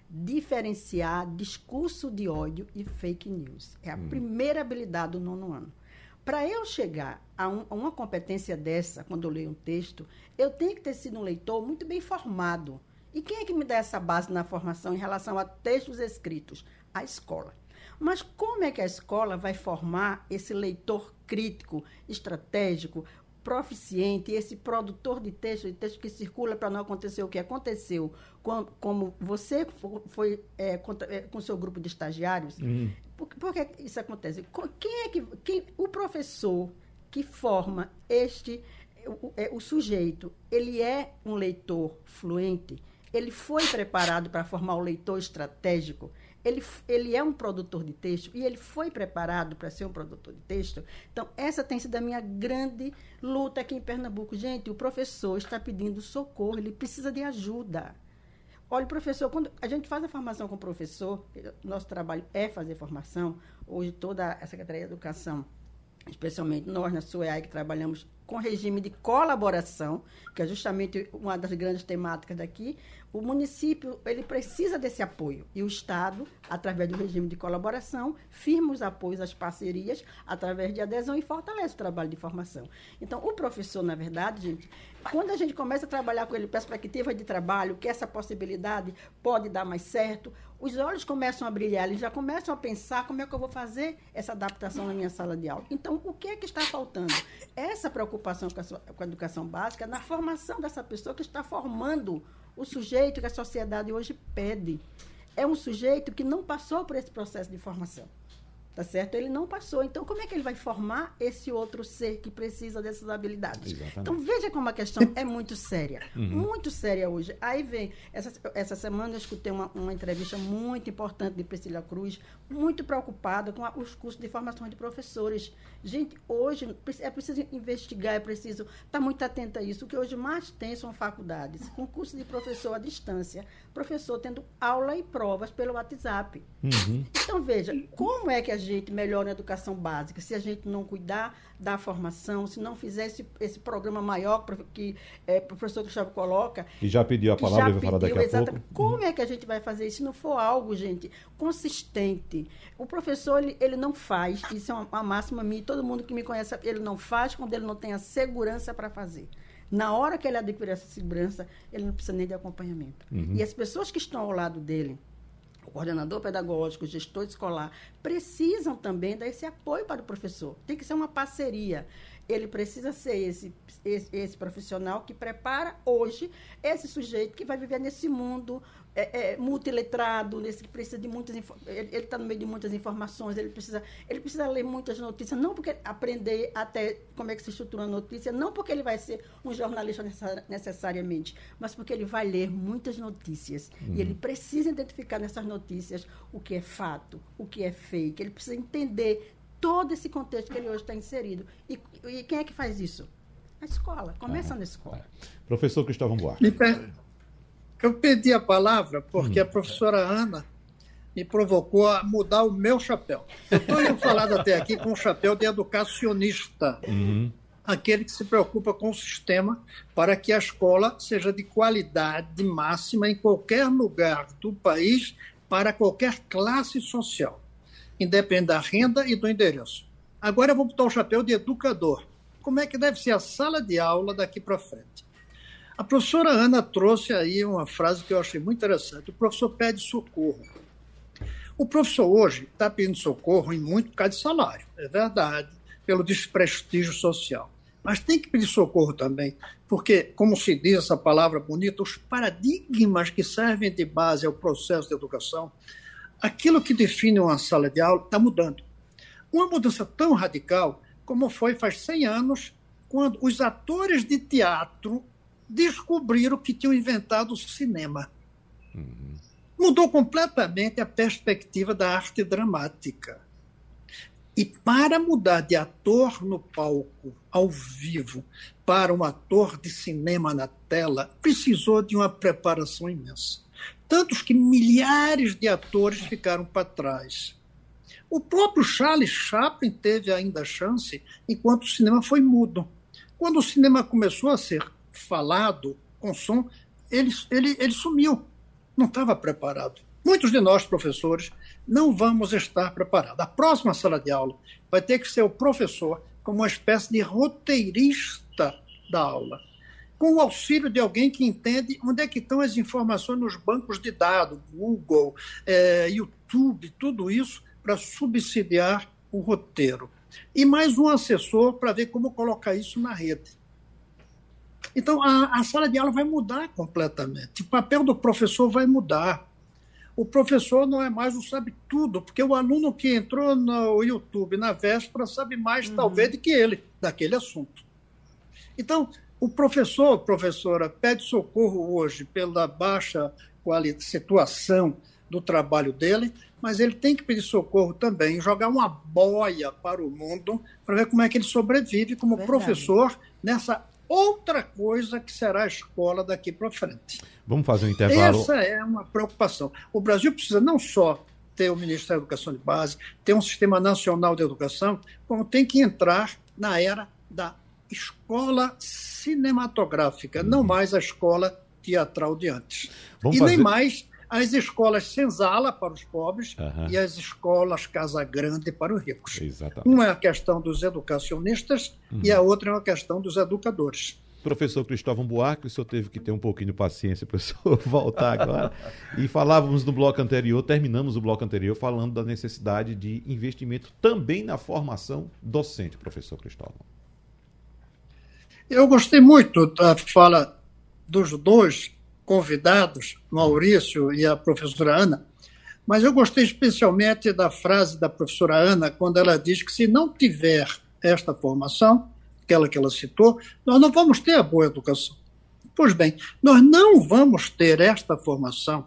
diferenciar discurso de ódio e fake news. É a hum. primeira habilidade do nono ano. Para eu chegar a, um, a, uma competência dessa, quando eu leio um texto, eu tenho que ter sido um leitor muito bem formado. E quem é que me dá essa base na formação em relação a textos escritos? A escola. Mas como é que a escola vai formar esse leitor crítico, estratégico, proficiente, esse produtor de texto, de texto que circula para não acontecer o que aconteceu, como, você foi é, com, é, com seu grupo de estagiários, uhum. Por, por, que isso acontece? Quem é que quem, o professor que forma este o, é, o sujeito, ele é um leitor fluente, ele foi preparado para formar o leitor estratégico, ele, ele é um produtor de texto e ele foi preparado para ser um produtor de texto. Então, essa tem sido a minha grande luta aqui em Pernambuco. Gente, o professor está pedindo socorro, ele precisa de ajuda. Olha, professor, quando a gente faz a formação com o professor, nosso trabalho é fazer formação. Hoje, toda a Secretaria de Educação, especialmente nós na SUEAI, que trabalhamos com regime de colaboração, que é justamente uma das grandes temáticas daqui, o município ele precisa desse apoio e o Estado, através do regime de colaboração, firma os apoios às parcerias através de adesão e fortalece o trabalho de formação. Então, o professor, na verdade, gente, quando a gente começa a trabalhar com ele perspectiva de trabalho, que essa possibilidade pode dar mais certo, os olhos começam a brilhar, eles já começam a pensar como é que eu vou fazer essa adaptação na minha sala de aula. Então, o que é que está faltando? Essa preocupação com a, sua, com a educação básica na formação dessa pessoa que está formando o sujeito que a sociedade hoje pede. É um sujeito que não passou por esse processo de formação tá certo? Ele não passou. Então, como é que ele vai formar esse outro ser que precisa dessas habilidades? Exatamente. Então, veja como a questão é muito séria. Uhum. Muito séria hoje. Aí vem, essa, essa semana eu escutei uma, uma entrevista muito importante de Priscila Cruz, muito preocupada com a, os cursos de formação de professores. Gente, hoje é preciso investigar, é preciso estar tá muito atento a isso. O que hoje mais tem são faculdades, com curso de professor à distância, professor tendo aula e provas pelo WhatsApp. Uhum. Então, veja, como é que a gente melhora a educação básica, se a gente não cuidar da formação, se não fizer esse, esse programa maior que é, o professor Gustavo coloca. E já pediu a palavra vai falar daqui a exatamente. pouco. Como é que a gente vai fazer isso? Se não for algo, gente, consistente. O professor, ele, ele não faz, isso é uma, uma máxima minha, todo mundo que me conhece, ele não faz quando ele não tem a segurança para fazer. Na hora que ele adquirir essa segurança, ele não precisa nem de acompanhamento. Uhum. E as pessoas que estão ao lado dele, o coordenador pedagógico, gestor escolar, precisam também dar esse apoio para o professor. Tem que ser uma parceria. Ele precisa ser esse, esse, esse profissional que prepara hoje esse sujeito que vai viver nesse mundo é, é, multiletrado, nesse que precisa de muitas ele está no meio de muitas informações, ele precisa, ele precisa ler muitas notícias, não porque aprender até como é que se estrutura a notícia, não porque ele vai ser um jornalista necessariamente, mas porque ele vai ler muitas notícias uhum. e ele precisa identificar nessas notícias o que é fato, o que é fake, ele precisa entender todo esse contexto que ele hoje está inserido. E, e, quem é que faz isso? A escola, começa ah, na escola. É. Professor Cristóvão Buarque. Eu pedi a palavra porque hum. a professora Ana me provocou a mudar o meu chapéu. Eu estou falando até aqui com um chapéu de educacionista. Uhum. aquele que se preocupa com o sistema para que a escola seja de qualidade máxima em qualquer lugar do país, para qualquer classe social, independente da renda e do endereço. Agora eu vou botar o chapéu de educador. Como é que deve ser a sala de aula daqui para frente? A professora Ana trouxe aí uma frase que eu achei muito interessante. O professor pede socorro. O professor hoje está pedindo socorro em muito por causa de salário, é verdade, pelo desprestígio social. Mas tem que pedir socorro também, porque, como se diz essa palavra bonita, os paradigmas que servem de base ao processo de educação, aquilo que define uma sala de aula está mudando. Uma mudança tão radical como foi faz 100 anos, quando os atores de teatro descobriram que tinham inventado o cinema. Uhum. Mudou completamente a perspectiva da arte dramática. E para mudar de ator no palco, ao vivo, para um ator de cinema na tela, precisou de uma preparação imensa. Tantos que milhares de atores ficaram para trás. O próprio Charles Chaplin teve ainda a chance enquanto o cinema foi mudo. Quando o cinema começou a ser falado com som, ele, ele, ele sumiu. Não estava preparado. Muitos de nós, professores, não vamos estar preparados. A próxima sala de aula vai ter que ser o professor como uma espécie de roteirista da aula, com o auxílio de alguém que entende onde é que estão as informações nos bancos de dados, Google, é, YouTube, tudo isso, para subsidiar o roteiro. E mais um assessor para ver como colocar isso na rede. Então, a, a sala de aula vai mudar completamente. O papel do professor vai mudar o professor não é mais o sabe tudo, porque o aluno que entrou no YouTube na véspera sabe mais, uhum. talvez, do que ele, daquele assunto. Então, o professor, professora, pede socorro hoje pela baixa situação do trabalho dele, mas ele tem que pedir socorro também, jogar uma boia para o mundo para ver como é que ele sobrevive como Verdade. professor nessa outra coisa que será a escola daqui para frente. Vamos fazer um intervalo. Essa é uma preocupação. O Brasil precisa não só ter o Ministério da Educação de Base, ter um sistema nacional de educação, como tem que entrar na era da escola cinematográfica, não mais a escola teatral de antes. Vamos e fazer... nem mais as escolas senzala para os pobres uhum. e as escolas Casa Grande para os ricos. Exatamente. Uma é a questão dos educacionistas uhum. e a outra é uma questão dos educadores. Professor Cristóvão Buarque, o senhor teve que ter um pouquinho de paciência para o senhor voltar agora. e falávamos no bloco anterior, terminamos o bloco anterior falando da necessidade de investimento também na formação docente, professor Cristóvão. Eu gostei muito da fala dos dois convidados, Maurício e a professora Ana, mas eu gostei especialmente da frase da professora Ana, quando ela diz que se não tiver esta formação, aquela que ela citou, nós não vamos ter a boa educação. Pois bem, nós não vamos ter esta formação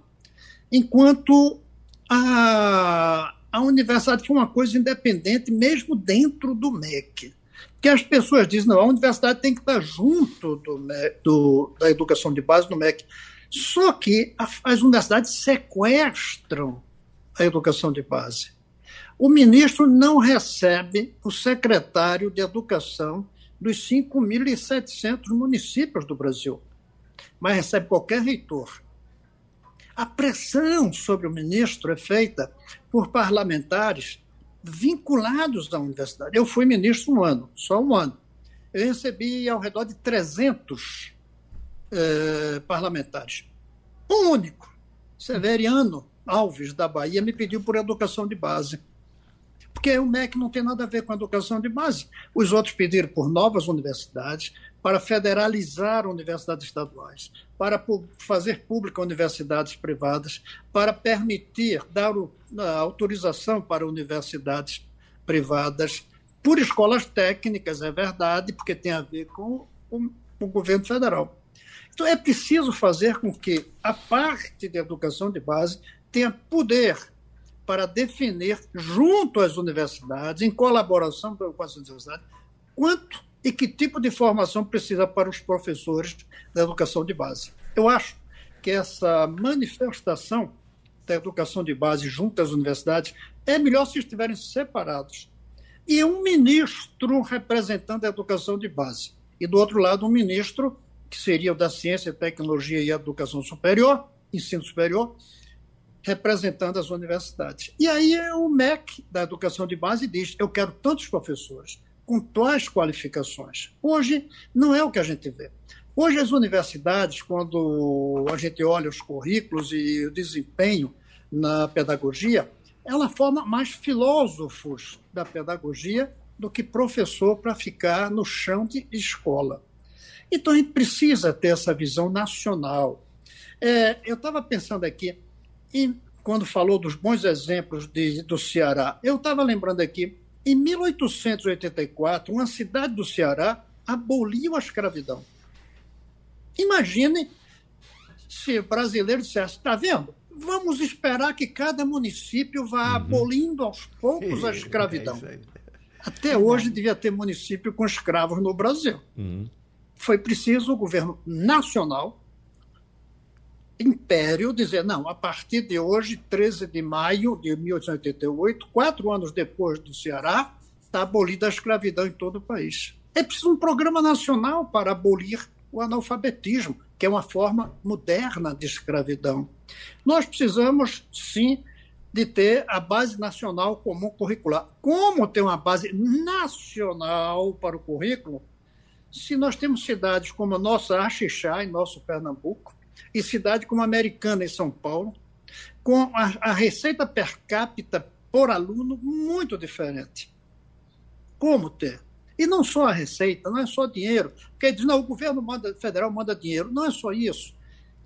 enquanto a, a universidade for uma coisa independente, mesmo dentro do MEC. Que as pessoas dizem, não, a universidade tem que estar junto do, do da educação de base no MEC. Só que as universidades sequestram a educação de base. O ministro não recebe o secretário de Educação dos 5.700 municípios do Brasil, mas recebe qualquer reitor. A pressão sobre o ministro é feita por parlamentares vinculados à universidade. Eu fui ministro um ano, só um ano. Eu recebi ao redor de 300 eh, parlamentares. Um único, Severiano Alves, da Bahia, me pediu por educação de base. Porque o MEC não tem nada a ver com a educação de base. Os outros pediram por novas universidades, para federalizar universidades estaduais, para fazer pública universidades privadas, para permitir, dar autorização para universidades privadas, por escolas técnicas, é verdade, porque tem a ver com o, o governo federal. Então, é preciso fazer com que a parte de educação de base tenha poder para definir, junto às universidades, em colaboração com as universidades, quanto e que tipo de formação precisa para os professores da educação de base. Eu acho que essa manifestação da educação de base junto às universidades é melhor se estiverem separados. e um ministro representando a educação de base. E do outro lado, um ministro que seria o da Ciência, Tecnologia e Educação Superior, Ensino Superior, representando as universidades. E aí o MEC da Educação de Base diz: eu quero tantos professores com tais qualificações. Hoje não é o que a gente vê. Hoje as universidades, quando a gente olha os currículos e o desempenho na pedagogia, ela forma mais filósofos da pedagogia do que professor para ficar no chão de escola. Então a gente precisa ter essa visão nacional. É, eu estava pensando aqui, em, quando falou dos bons exemplos de, do Ceará, eu estava lembrando aqui, em 1884, uma cidade do Ceará aboliu a escravidão. Imagine se brasileiro dissesse: está vendo? Vamos esperar que cada município vá uhum. abolindo aos poucos a escravidão. É Até hoje devia ter município com escravos no Brasil. Uhum. Foi preciso o governo nacional, império, dizer: não, a partir de hoje, 13 de maio de 1888, quatro anos depois do Ceará, está abolida a escravidão em todo o país. É preciso um programa nacional para abolir o analfabetismo, que é uma forma moderna de escravidão. Nós precisamos, sim, de ter a base nacional comum curricular. Como ter uma base nacional para o currículo se nós temos cidades como a nossa Axixá, em nosso Pernambuco, e cidade como Americana, em São Paulo, com a, a receita per capita por aluno muito diferente? Como ter? E não só a receita, não é só dinheiro. Porque diz, não, o governo manda, federal manda dinheiro. Não é só isso.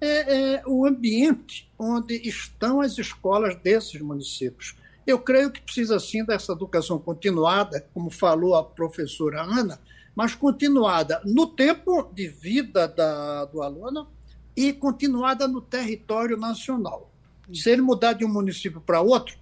É, é, o ambiente onde estão as escolas desses municípios. Eu creio que precisa sim dessa educação continuada, como falou a professora Ana, mas continuada no tempo de vida da, do aluno e continuada no território nacional. Se ele mudar de um município para outro,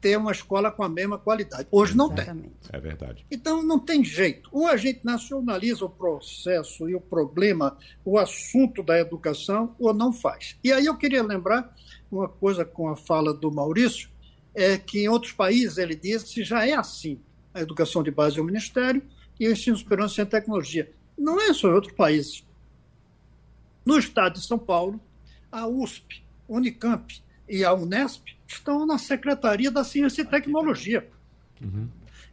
ter uma escola com a mesma qualidade. Hoje não Exatamente. tem. É verdade. Então não tem jeito. Ou a gente nacionaliza o processo e o problema, o assunto da educação, ou não faz. E aí eu queria lembrar uma coisa com a fala do Maurício, é que em outros países ele disse já é assim. A educação de base é o Ministério e o ensino superior em tecnologia. Não é só em outros países. No estado de São Paulo, a USP, Unicamp e a Unesp estão na Secretaria da Ciência e Tecnologia. Uhum.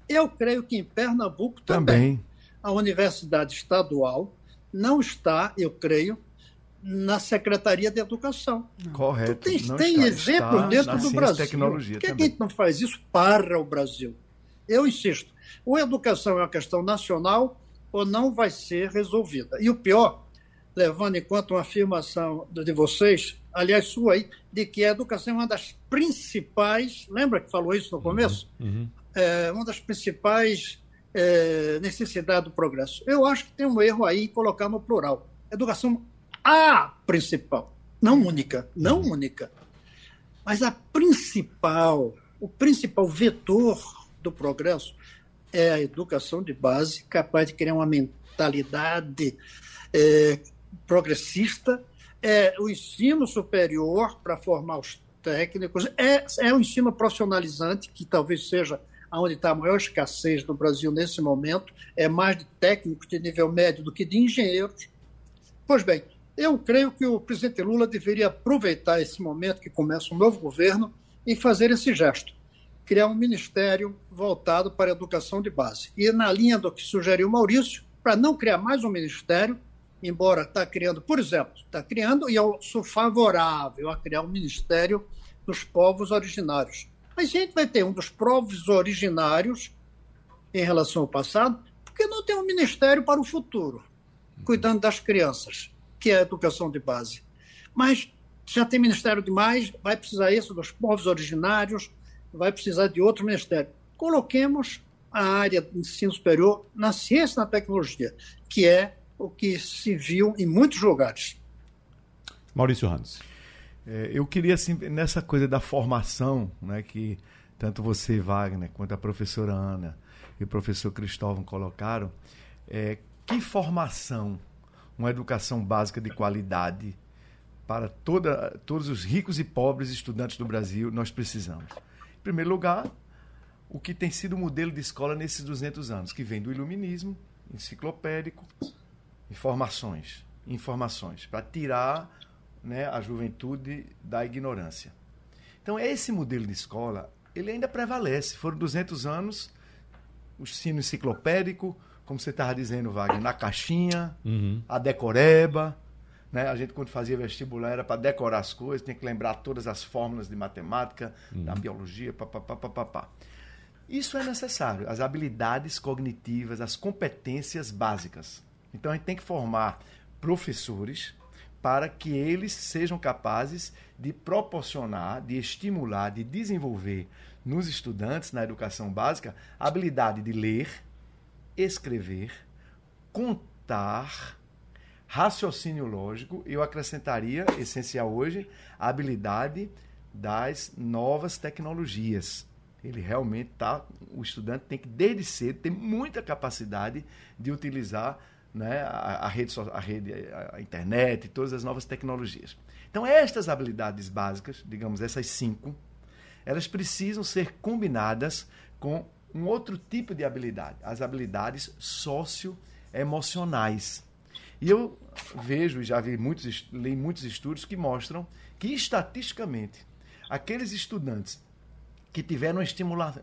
Eu creio que em Pernambuco também, também, a Universidade Estadual não está, eu creio, na Secretaria de Educação. Correto. tem, tem exemplos dentro do Brasil. Tecnologia Por que, que a gente não faz isso para o Brasil? Eu insisto, ou a educação é uma questão nacional ou não vai ser resolvida. E o pior, levando em conta uma afirmação de vocês, aliás, sua aí, de que a educação é uma das principais, lembra que falou isso no começo? Uhum, uhum. É, uma das principais é, necessidades do progresso. Eu acho que tem um erro aí em colocar no plural. Educação a principal, não única, não uhum. única, mas a principal, o principal vetor do progresso é a educação de base, capaz de criar uma mentalidade é, progressista é o ensino superior para formar os técnicos, é, é o ensino profissionalizante, que talvez seja onde está a maior escassez no Brasil nesse momento, é mais de técnicos de nível médio do que de engenheiros. Pois bem, eu creio que o presidente Lula deveria aproveitar esse momento que começa um novo governo e fazer esse gesto, criar um ministério voltado para a educação de base. E na linha do que sugeriu Maurício, para não criar mais um ministério, embora está criando, por exemplo, está criando, e eu sou favorável a criar um ministério dos povos originários. Mas a gente vai ter um dos povos originários em relação ao passado, porque não tem um ministério para o futuro, cuidando das crianças, que é a educação de base. Mas já tem ministério demais, vai precisar isso dos povos originários, vai precisar de outro ministério. Coloquemos a área de ensino superior na ciência e na tecnologia, que é o que se viu em muitos lugares. Maurício Hans. É, eu queria, assim, nessa coisa da formação, né, que tanto você, Wagner, quanto a professora Ana e o professor Cristóvão colocaram, é, que formação, uma educação básica de qualidade para toda, todos os ricos e pobres estudantes do Brasil nós precisamos? Em primeiro lugar, o que tem sido o modelo de escola nesses 200 anos, que vem do iluminismo, enciclopédico, informações, informações, para tirar né, a juventude da ignorância. Então, esse modelo de escola, ele ainda prevalece. Foram 200 anos, o ensino enciclopédico, como você estava dizendo, Wagner, na caixinha, uhum. a decoreba. Né? A gente, quando fazia vestibular, era para decorar as coisas, tinha que lembrar todas as fórmulas de matemática, uhum. da biologia, papapá, papapá. Isso é necessário, as habilidades cognitivas, as competências básicas. Então, a gente tem que formar professores para que eles sejam capazes de proporcionar, de estimular, de desenvolver nos estudantes, na educação básica, a habilidade de ler, escrever, contar, raciocínio lógico, eu acrescentaria, essencial hoje, a habilidade das novas tecnologias. Ele realmente tá, o estudante tem que desde cedo ter muita capacidade de utilizar né, a, a, rede, a rede, a internet, todas as novas tecnologias. Então, estas habilidades básicas, digamos essas cinco, elas precisam ser combinadas com um outro tipo de habilidade, as habilidades socioemocionais. E eu vejo, já vi muitos, li muitos estudos que mostram que, estatisticamente, aqueles estudantes que tiveram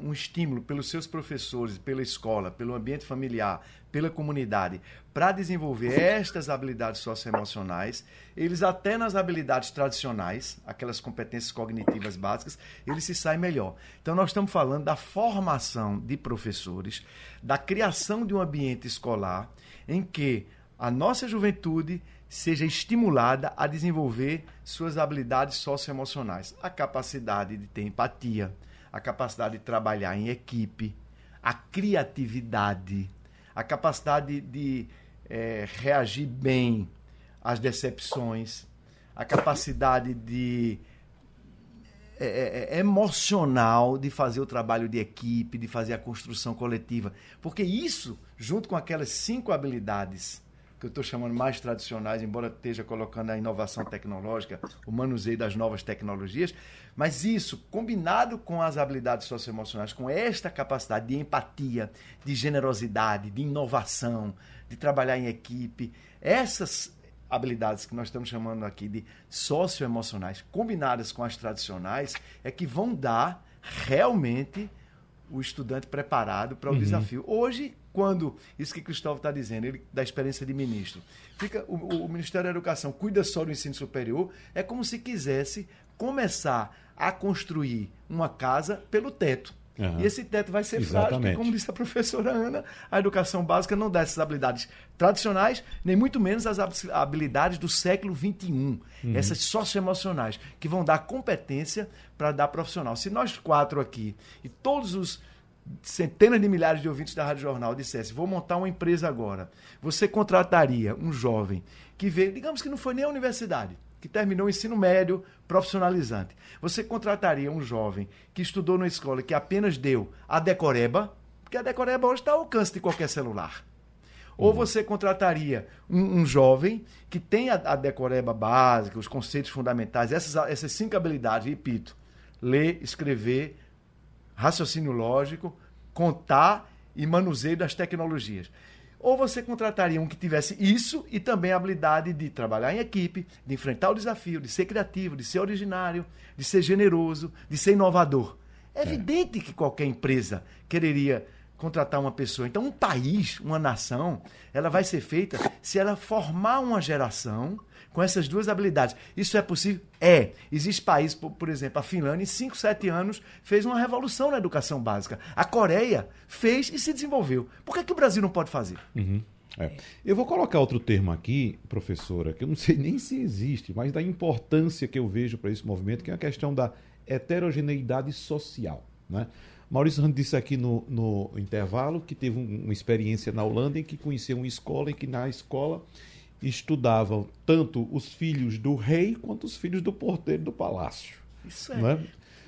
um, estímulo pelos seus professores, pela escola, pelo ambiente familiar, pela comunidade, para desenvolver estas habilidades socioemocionais, eles até nas habilidades tradicionais, aquelas competências cognitivas básicas, eles se saem melhor. Então nós estamos falando da formação de professores, da criação de um ambiente escolar em que a nossa juventude seja estimulada a desenvolver suas habilidades socioemocionais, a capacidade de ter empatia, a capacidade de trabalhar em equipe, a criatividade, a capacidade de é, reagir bem às decepções, a capacidade de é, é, é, emocional de fazer o trabalho de equipe, de fazer a construção coletiva. Porque isso, junto com aquelas cinco habilidades que eu estou chamando mais tradicionais, embora esteja colocando a inovação tecnológica, o manuseio das novas tecnologias, mas isso, combinado com as habilidades socioemocionais, com esta capacidade de empatia, de generosidade, de inovação, de trabalhar em equipe, essas habilidades que nós estamos chamando aqui de socioemocionais, combinadas com as tradicionais, é que vão dar realmente o estudante preparado para o uhum. desafio. Hoje, quando, isso que Cristóvão está dizendo, ele da experiência de ministro, fica o, o, Ministério da Educação cuida só do ensino superior, é como se quisesse começar a construir uma casa pelo teto. Uhum. E esse teto vai ser Exatamente. frágil, porque, como disse a professora Ana, a educação básica não dá essas habilidades tradicionais, nem muito menos as habilidades do século XXI, uhum. essas socioemocionais, que vão dar competência para dar profissional. Se nós quatro aqui e todos os centenas de milhares de ouvintes da Rádio Jornal dissesse: vou montar uma empresa agora, você contrataria um jovem que veio, digamos que não foi nem a universidade, que terminou o ensino médio profissionalizante. Você contrataria um jovem que estudou na escola que apenas deu a decoreba, porque a decoreba hoje está ao alcance de qualquer celular. Ou uhum. você contrataria um, um, jovem que tem a, a, decoreba básica, os conceitos fundamentais, essas, essas cinco habilidades, repito, ler, escrever, raciocínio lógico, contar e manuseio das tecnologias. Ou você contrataria um que tivesse isso e também a habilidade de trabalhar em equipe, de enfrentar o desafio, de ser criativo, de ser originário, de ser generoso, de ser inovador. É, é. evidente que qualquer empresa quereria contratar uma pessoa. Então, um país, uma nação, ela vai ser feita se ela formar uma geração com essas duas habilidades. Isso é possível? É. Existe país, por, por exemplo, a Finlândia, em 5, 7 anos, fez uma revolução na educação básica. A Coreia fez e se desenvolveu. Por que, que o Brasil não pode fazer? Uhum. É. Eu vou colocar outro termo aqui, professora, que eu não sei nem se existe, mas da importância que eu vejo para esse movimento, que é a questão da heterogeneidade social. Né? Maurício Rand disse aqui no, no intervalo que teve um, uma experiência na Holanda em que conheceu uma escola em que na escola estudavam tanto os filhos do rei quanto os filhos do porteiro do palácio. Isso é. é?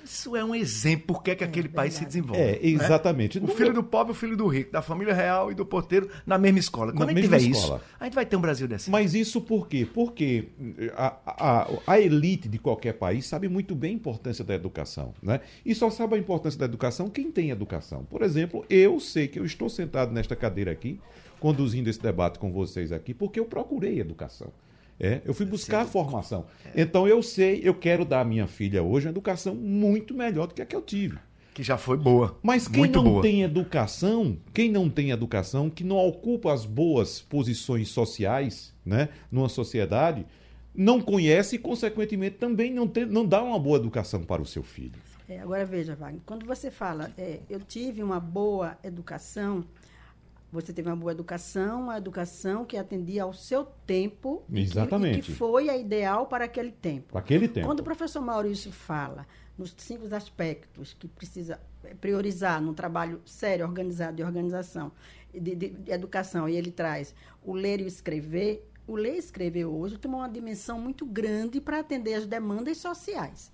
Isso é um exemplo por que, que aquele é, país se desenvolve. É, exatamente. Né? O filho do pobre, o filho do rico, da família real e do porteiro na mesma escola. Quando na a gente tiver escola. isso, a gente vai ter um Brasil desse. Mas isso por quê? Porque a, a, a elite de qualquer país sabe muito bem a importância da educação. Né? E só sabe a importância da educação quem tem educação. Por exemplo, eu sei que eu estou sentado nesta cadeira aqui, conduzindo esse debate com vocês aqui, porque eu procurei educação. É, eu fui buscar a formação. É. Então eu sei, eu quero dar à minha filha hoje uma educação muito melhor do que a que eu tive. Que já foi boa. Mas quem muito não boa. tem educação, quem não tem educação, que não ocupa as boas posições sociais, né, numa sociedade, não conhece e, consequentemente, também não, tem, não dá uma boa educação para o seu filho. É, agora veja, Wagner, quando você fala, é, eu tive uma boa educação, você teve uma boa educação, uma educação que atendia ao seu tempo. Exatamente. E que, foi a ideal para aquele tempo. Para aquele tempo. Quando o professor Maurício fala nos cinco aspectos que precisa priorizar num trabalho sério, organizado de organização, de, de, de educação, e ele traz o ler e o escrever, o ler e escrever hoje tem uma dimensão muito grande para atender as demandas sociais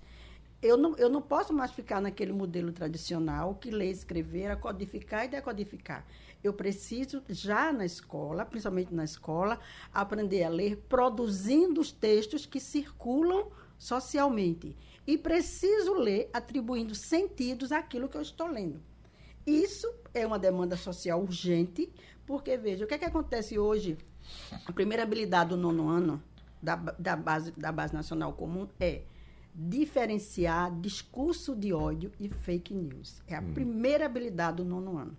eu não, eu não posso mais ficar naquele modelo tradicional que ler, escrever, é codificar e decodificar. Eu preciso, já na escola, principalmente na escola, aprender a ler produzindo os textos que circulam socialmente. E preciso ler atribuindo sentidos àquilo que eu estou lendo. Isso é uma demanda social urgente, porque, veja, o que, é que acontece hoje? A primeira habilidade do nono ano da, da, base, da base nacional comum é diferenciar discurso de ódio e fake news. É a hum. primeira habilidade do nono ano.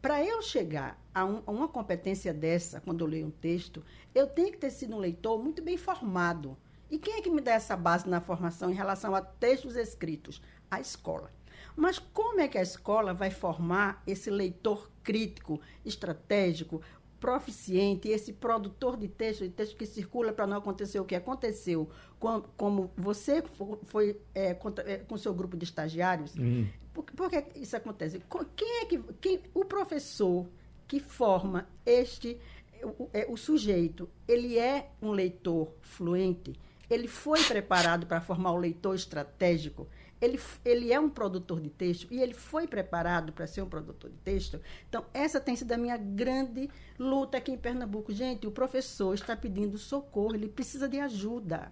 Para eu chegar a, um, a, uma competência dessa, quando eu leio um texto, eu tenho que ter sido um leitor muito bem formado. E quem é que me dá essa base na formação em relação a textos escritos? A escola. Mas como é que a escola vai formar esse leitor crítico, estratégico, proficiente, esse produtor de texto, de texto que circula para não acontecer o que aconteceu, com, como você foi é, com, é, com seu grupo de estagiários, uhum. Por, por, que isso acontece? Quem é que quem, o professor que forma este o, é, o sujeito, ele é um leitor fluente, ele foi preparado para formar o leitor estratégico, ele, ele é um produtor de texto e ele foi preparado para ser um produtor de texto. Então, essa tem sido a minha grande luta aqui em Pernambuco. Gente, o professor está pedindo socorro, ele precisa de ajuda.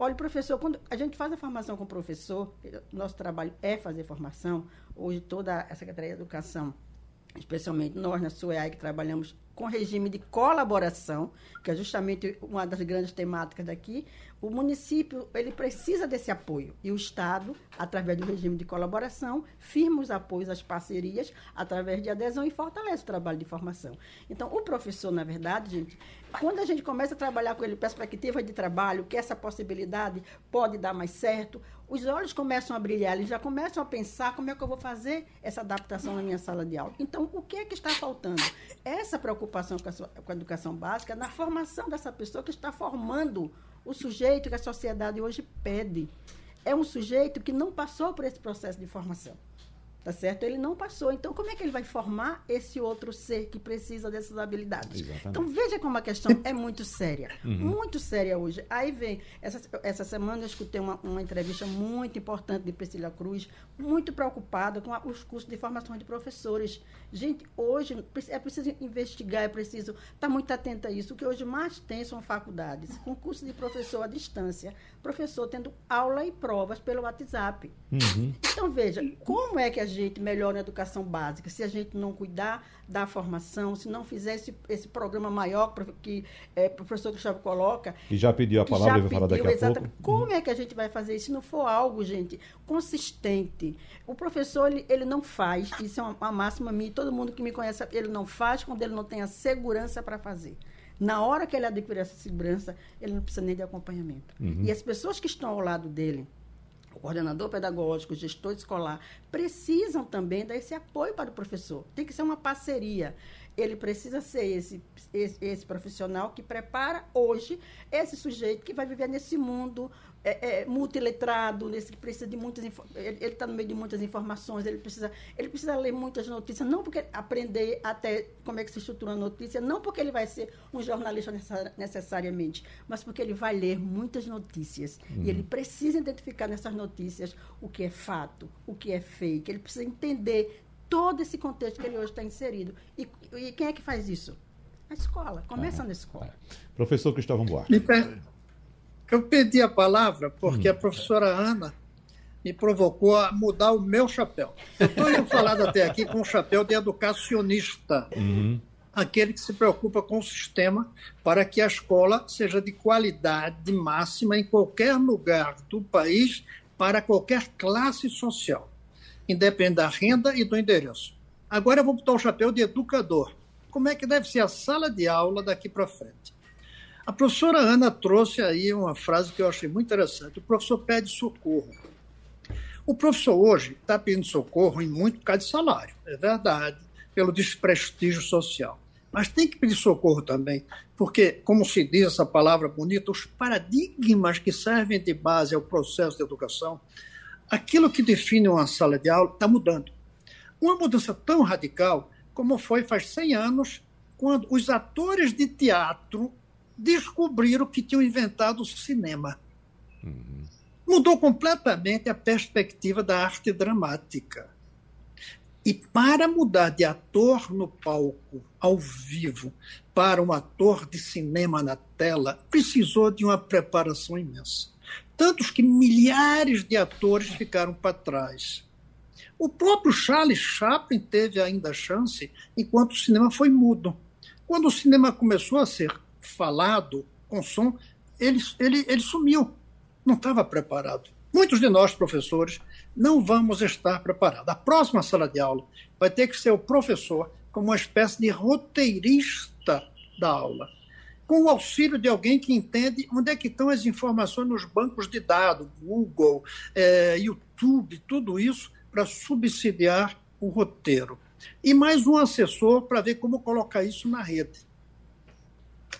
Olha, professor, quando a gente faz a formação com o professor, nosso trabalho é fazer formação. Hoje, toda a Secretaria de Educação, especialmente nós na SUEAI, que trabalhamos com regime de colaboração, que é justamente uma das grandes temáticas daqui, o município ele precisa desse apoio e o Estado, através do regime de colaboração, firma os apoios às parcerias através de adesão e fortalece o trabalho de formação. Então, o professor, na verdade, gente, quando a gente começa a trabalhar com ele perspectiva de trabalho, que essa possibilidade pode dar mais certo, os olhos começam a brilhar, eles já começam a pensar como é que eu vou fazer essa adaptação na minha sala de aula. Então, o que é que está faltando? Essa preocupação com a, sua, com a educação básica na formação dessa pessoa que está formando o sujeito que a sociedade hoje pede. É um sujeito que não passou por esse processo de formação. Tá certo? Ele não passou. Então, como é que ele vai formar esse outro ser que precisa dessas habilidades? Exatamente. Então, veja como a questão é muito séria. Uhum. Muito séria hoje. Aí vem, essa, essa semana eu escutei uma, uma entrevista muito importante de Priscila Cruz, muito preocupada com a, os cursos de formação de professores. Gente, hoje é preciso investigar, é preciso estar tá muito atento a isso. O que hoje mais tem são faculdades, com curso de professor à distância, professor tendo aula e provas pelo WhatsApp. Uhum. Então, veja, como é que a gente melhora a educação básica se a gente não cuidar da formação, se não fizer esse, esse programa maior que é, o professor Gustavo coloca. E já pediu a palavra, vai falar daqui a exatamente. pouco. Como é que a gente vai fazer isso se não for algo, gente, consistente? O professor, ele, ele não faz, isso é uma, uma máxima minha, todo mundo que me conhece, ele não faz quando ele não tem a segurança para fazer. Na hora que ele adquirir essa segurança, ele não precisa nem de acompanhamento. Uhum. E as pessoas que estão ao lado dele, o coordenador pedagógico, o gestor escolar, precisam também dar esse apoio para o professor. Tem que ser uma parceria. Ele precisa ser esse, esse, esse profissional que prepara hoje esse sujeito que vai viver nesse mundo é, é, multiletrado, nesse que precisa de muitas ele está no meio de muitas informações, ele precisa, ele precisa ler muitas notícias, não porque aprender até como é que se estrutura a notícia, não porque ele vai ser um jornalista necessariamente, mas porque ele vai ler muitas notícias. Uhum. E ele precisa identificar nessas notícias o que é fato, o que é fake, ele precisa entender todo esse contexto que ele hoje está inserido. E, e, quem é que faz isso? A escola. Começa ah, na escola. Professor Cristóvão Buarque. Eu pedi a palavra porque hum. a professora Ana me provocou a mudar o meu chapéu. Eu estou falando até aqui com o chapéu de educacionista, uhum. aquele que se preocupa com o sistema para que a escola seja de qualidade máxima em qualquer lugar do país, para qualquer classe social, independente da renda e do endereço. Agora eu vou botar o chapéu de educador. Como é que deve ser a sala de aula daqui para frente? A professora Ana trouxe aí uma frase que eu achei muito interessante. O professor pede socorro. O professor hoje está pedindo socorro em muito por causa de salário, é verdade, pelo desprestígio social. Mas tem que pedir socorro também, porque, como se diz essa palavra bonita, os paradigmas que servem de base ao processo de educação, aquilo que define uma sala de aula está mudando. Uma mudança tão radical como foi faz 100 anos, quando os atores de teatro descobriram que tinham inventado o cinema. Uhum. Mudou completamente a perspectiva da arte dramática. E para mudar de ator no palco, ao vivo, para um ator de cinema na tela, precisou de uma preparação imensa. Tantos que milhares de atores ficaram para trás. O próprio Charles Chaplin teve ainda chance enquanto o cinema foi mudo. Quando o cinema começou a ser falado com som, ele, ele, ele sumiu. Não estava preparado. Muitos de nós, professores, não vamos estar preparados. A próxima sala de aula vai ter que ser o professor como uma espécie de roteirista da aula, com o auxílio de alguém que entende onde é que estão as informações nos bancos de dados, Google, é, YouTube, tudo isso para subsidiar o roteiro. E mais um assessor para ver como colocar isso na rede.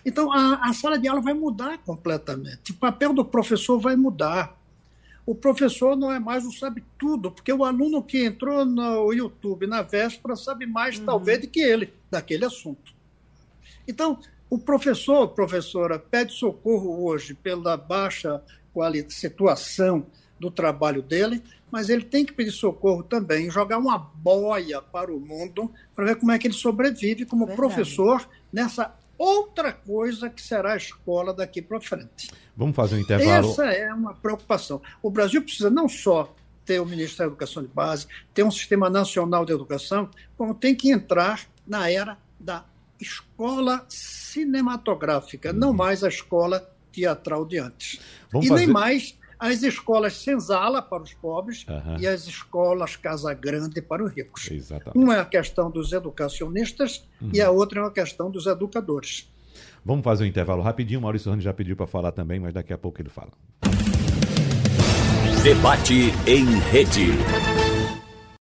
Então, a, a sala de aula vai mudar completamente. O papel do professor vai mudar. O professor não é mais o sabe-tudo, porque o aluno que entrou no YouTube na véspera sabe mais, uhum. talvez, do que ele, daquele assunto. Então, o professor, professora, pede socorro hoje pela baixa situação do trabalho dele, mas ele tem que pedir socorro também, jogar uma boia para o mundo para ver como é que ele sobrevive como Verdade. professor nessa outra coisa que será a escola daqui para frente. Vamos fazer um intervalo. Essa é uma preocupação. O Brasil precisa não só ter o Ministério da Educação de Base, ter um sistema nacional de educação, como tem que entrar na era da escola cinematográfica, não mais a escola teatral de antes. Vamos e fazer... nem mais as escolas senzala para os pobres uhum. e as escolas Casa Grande para os ricos. Exatamente. Uma é a questão dos educacionistas uhum. e a outra é a questão dos educadores. Vamos fazer um intervalo rapidinho. Maurício Rani já pediu para falar também, mas daqui a pouco ele fala. Debate em rede.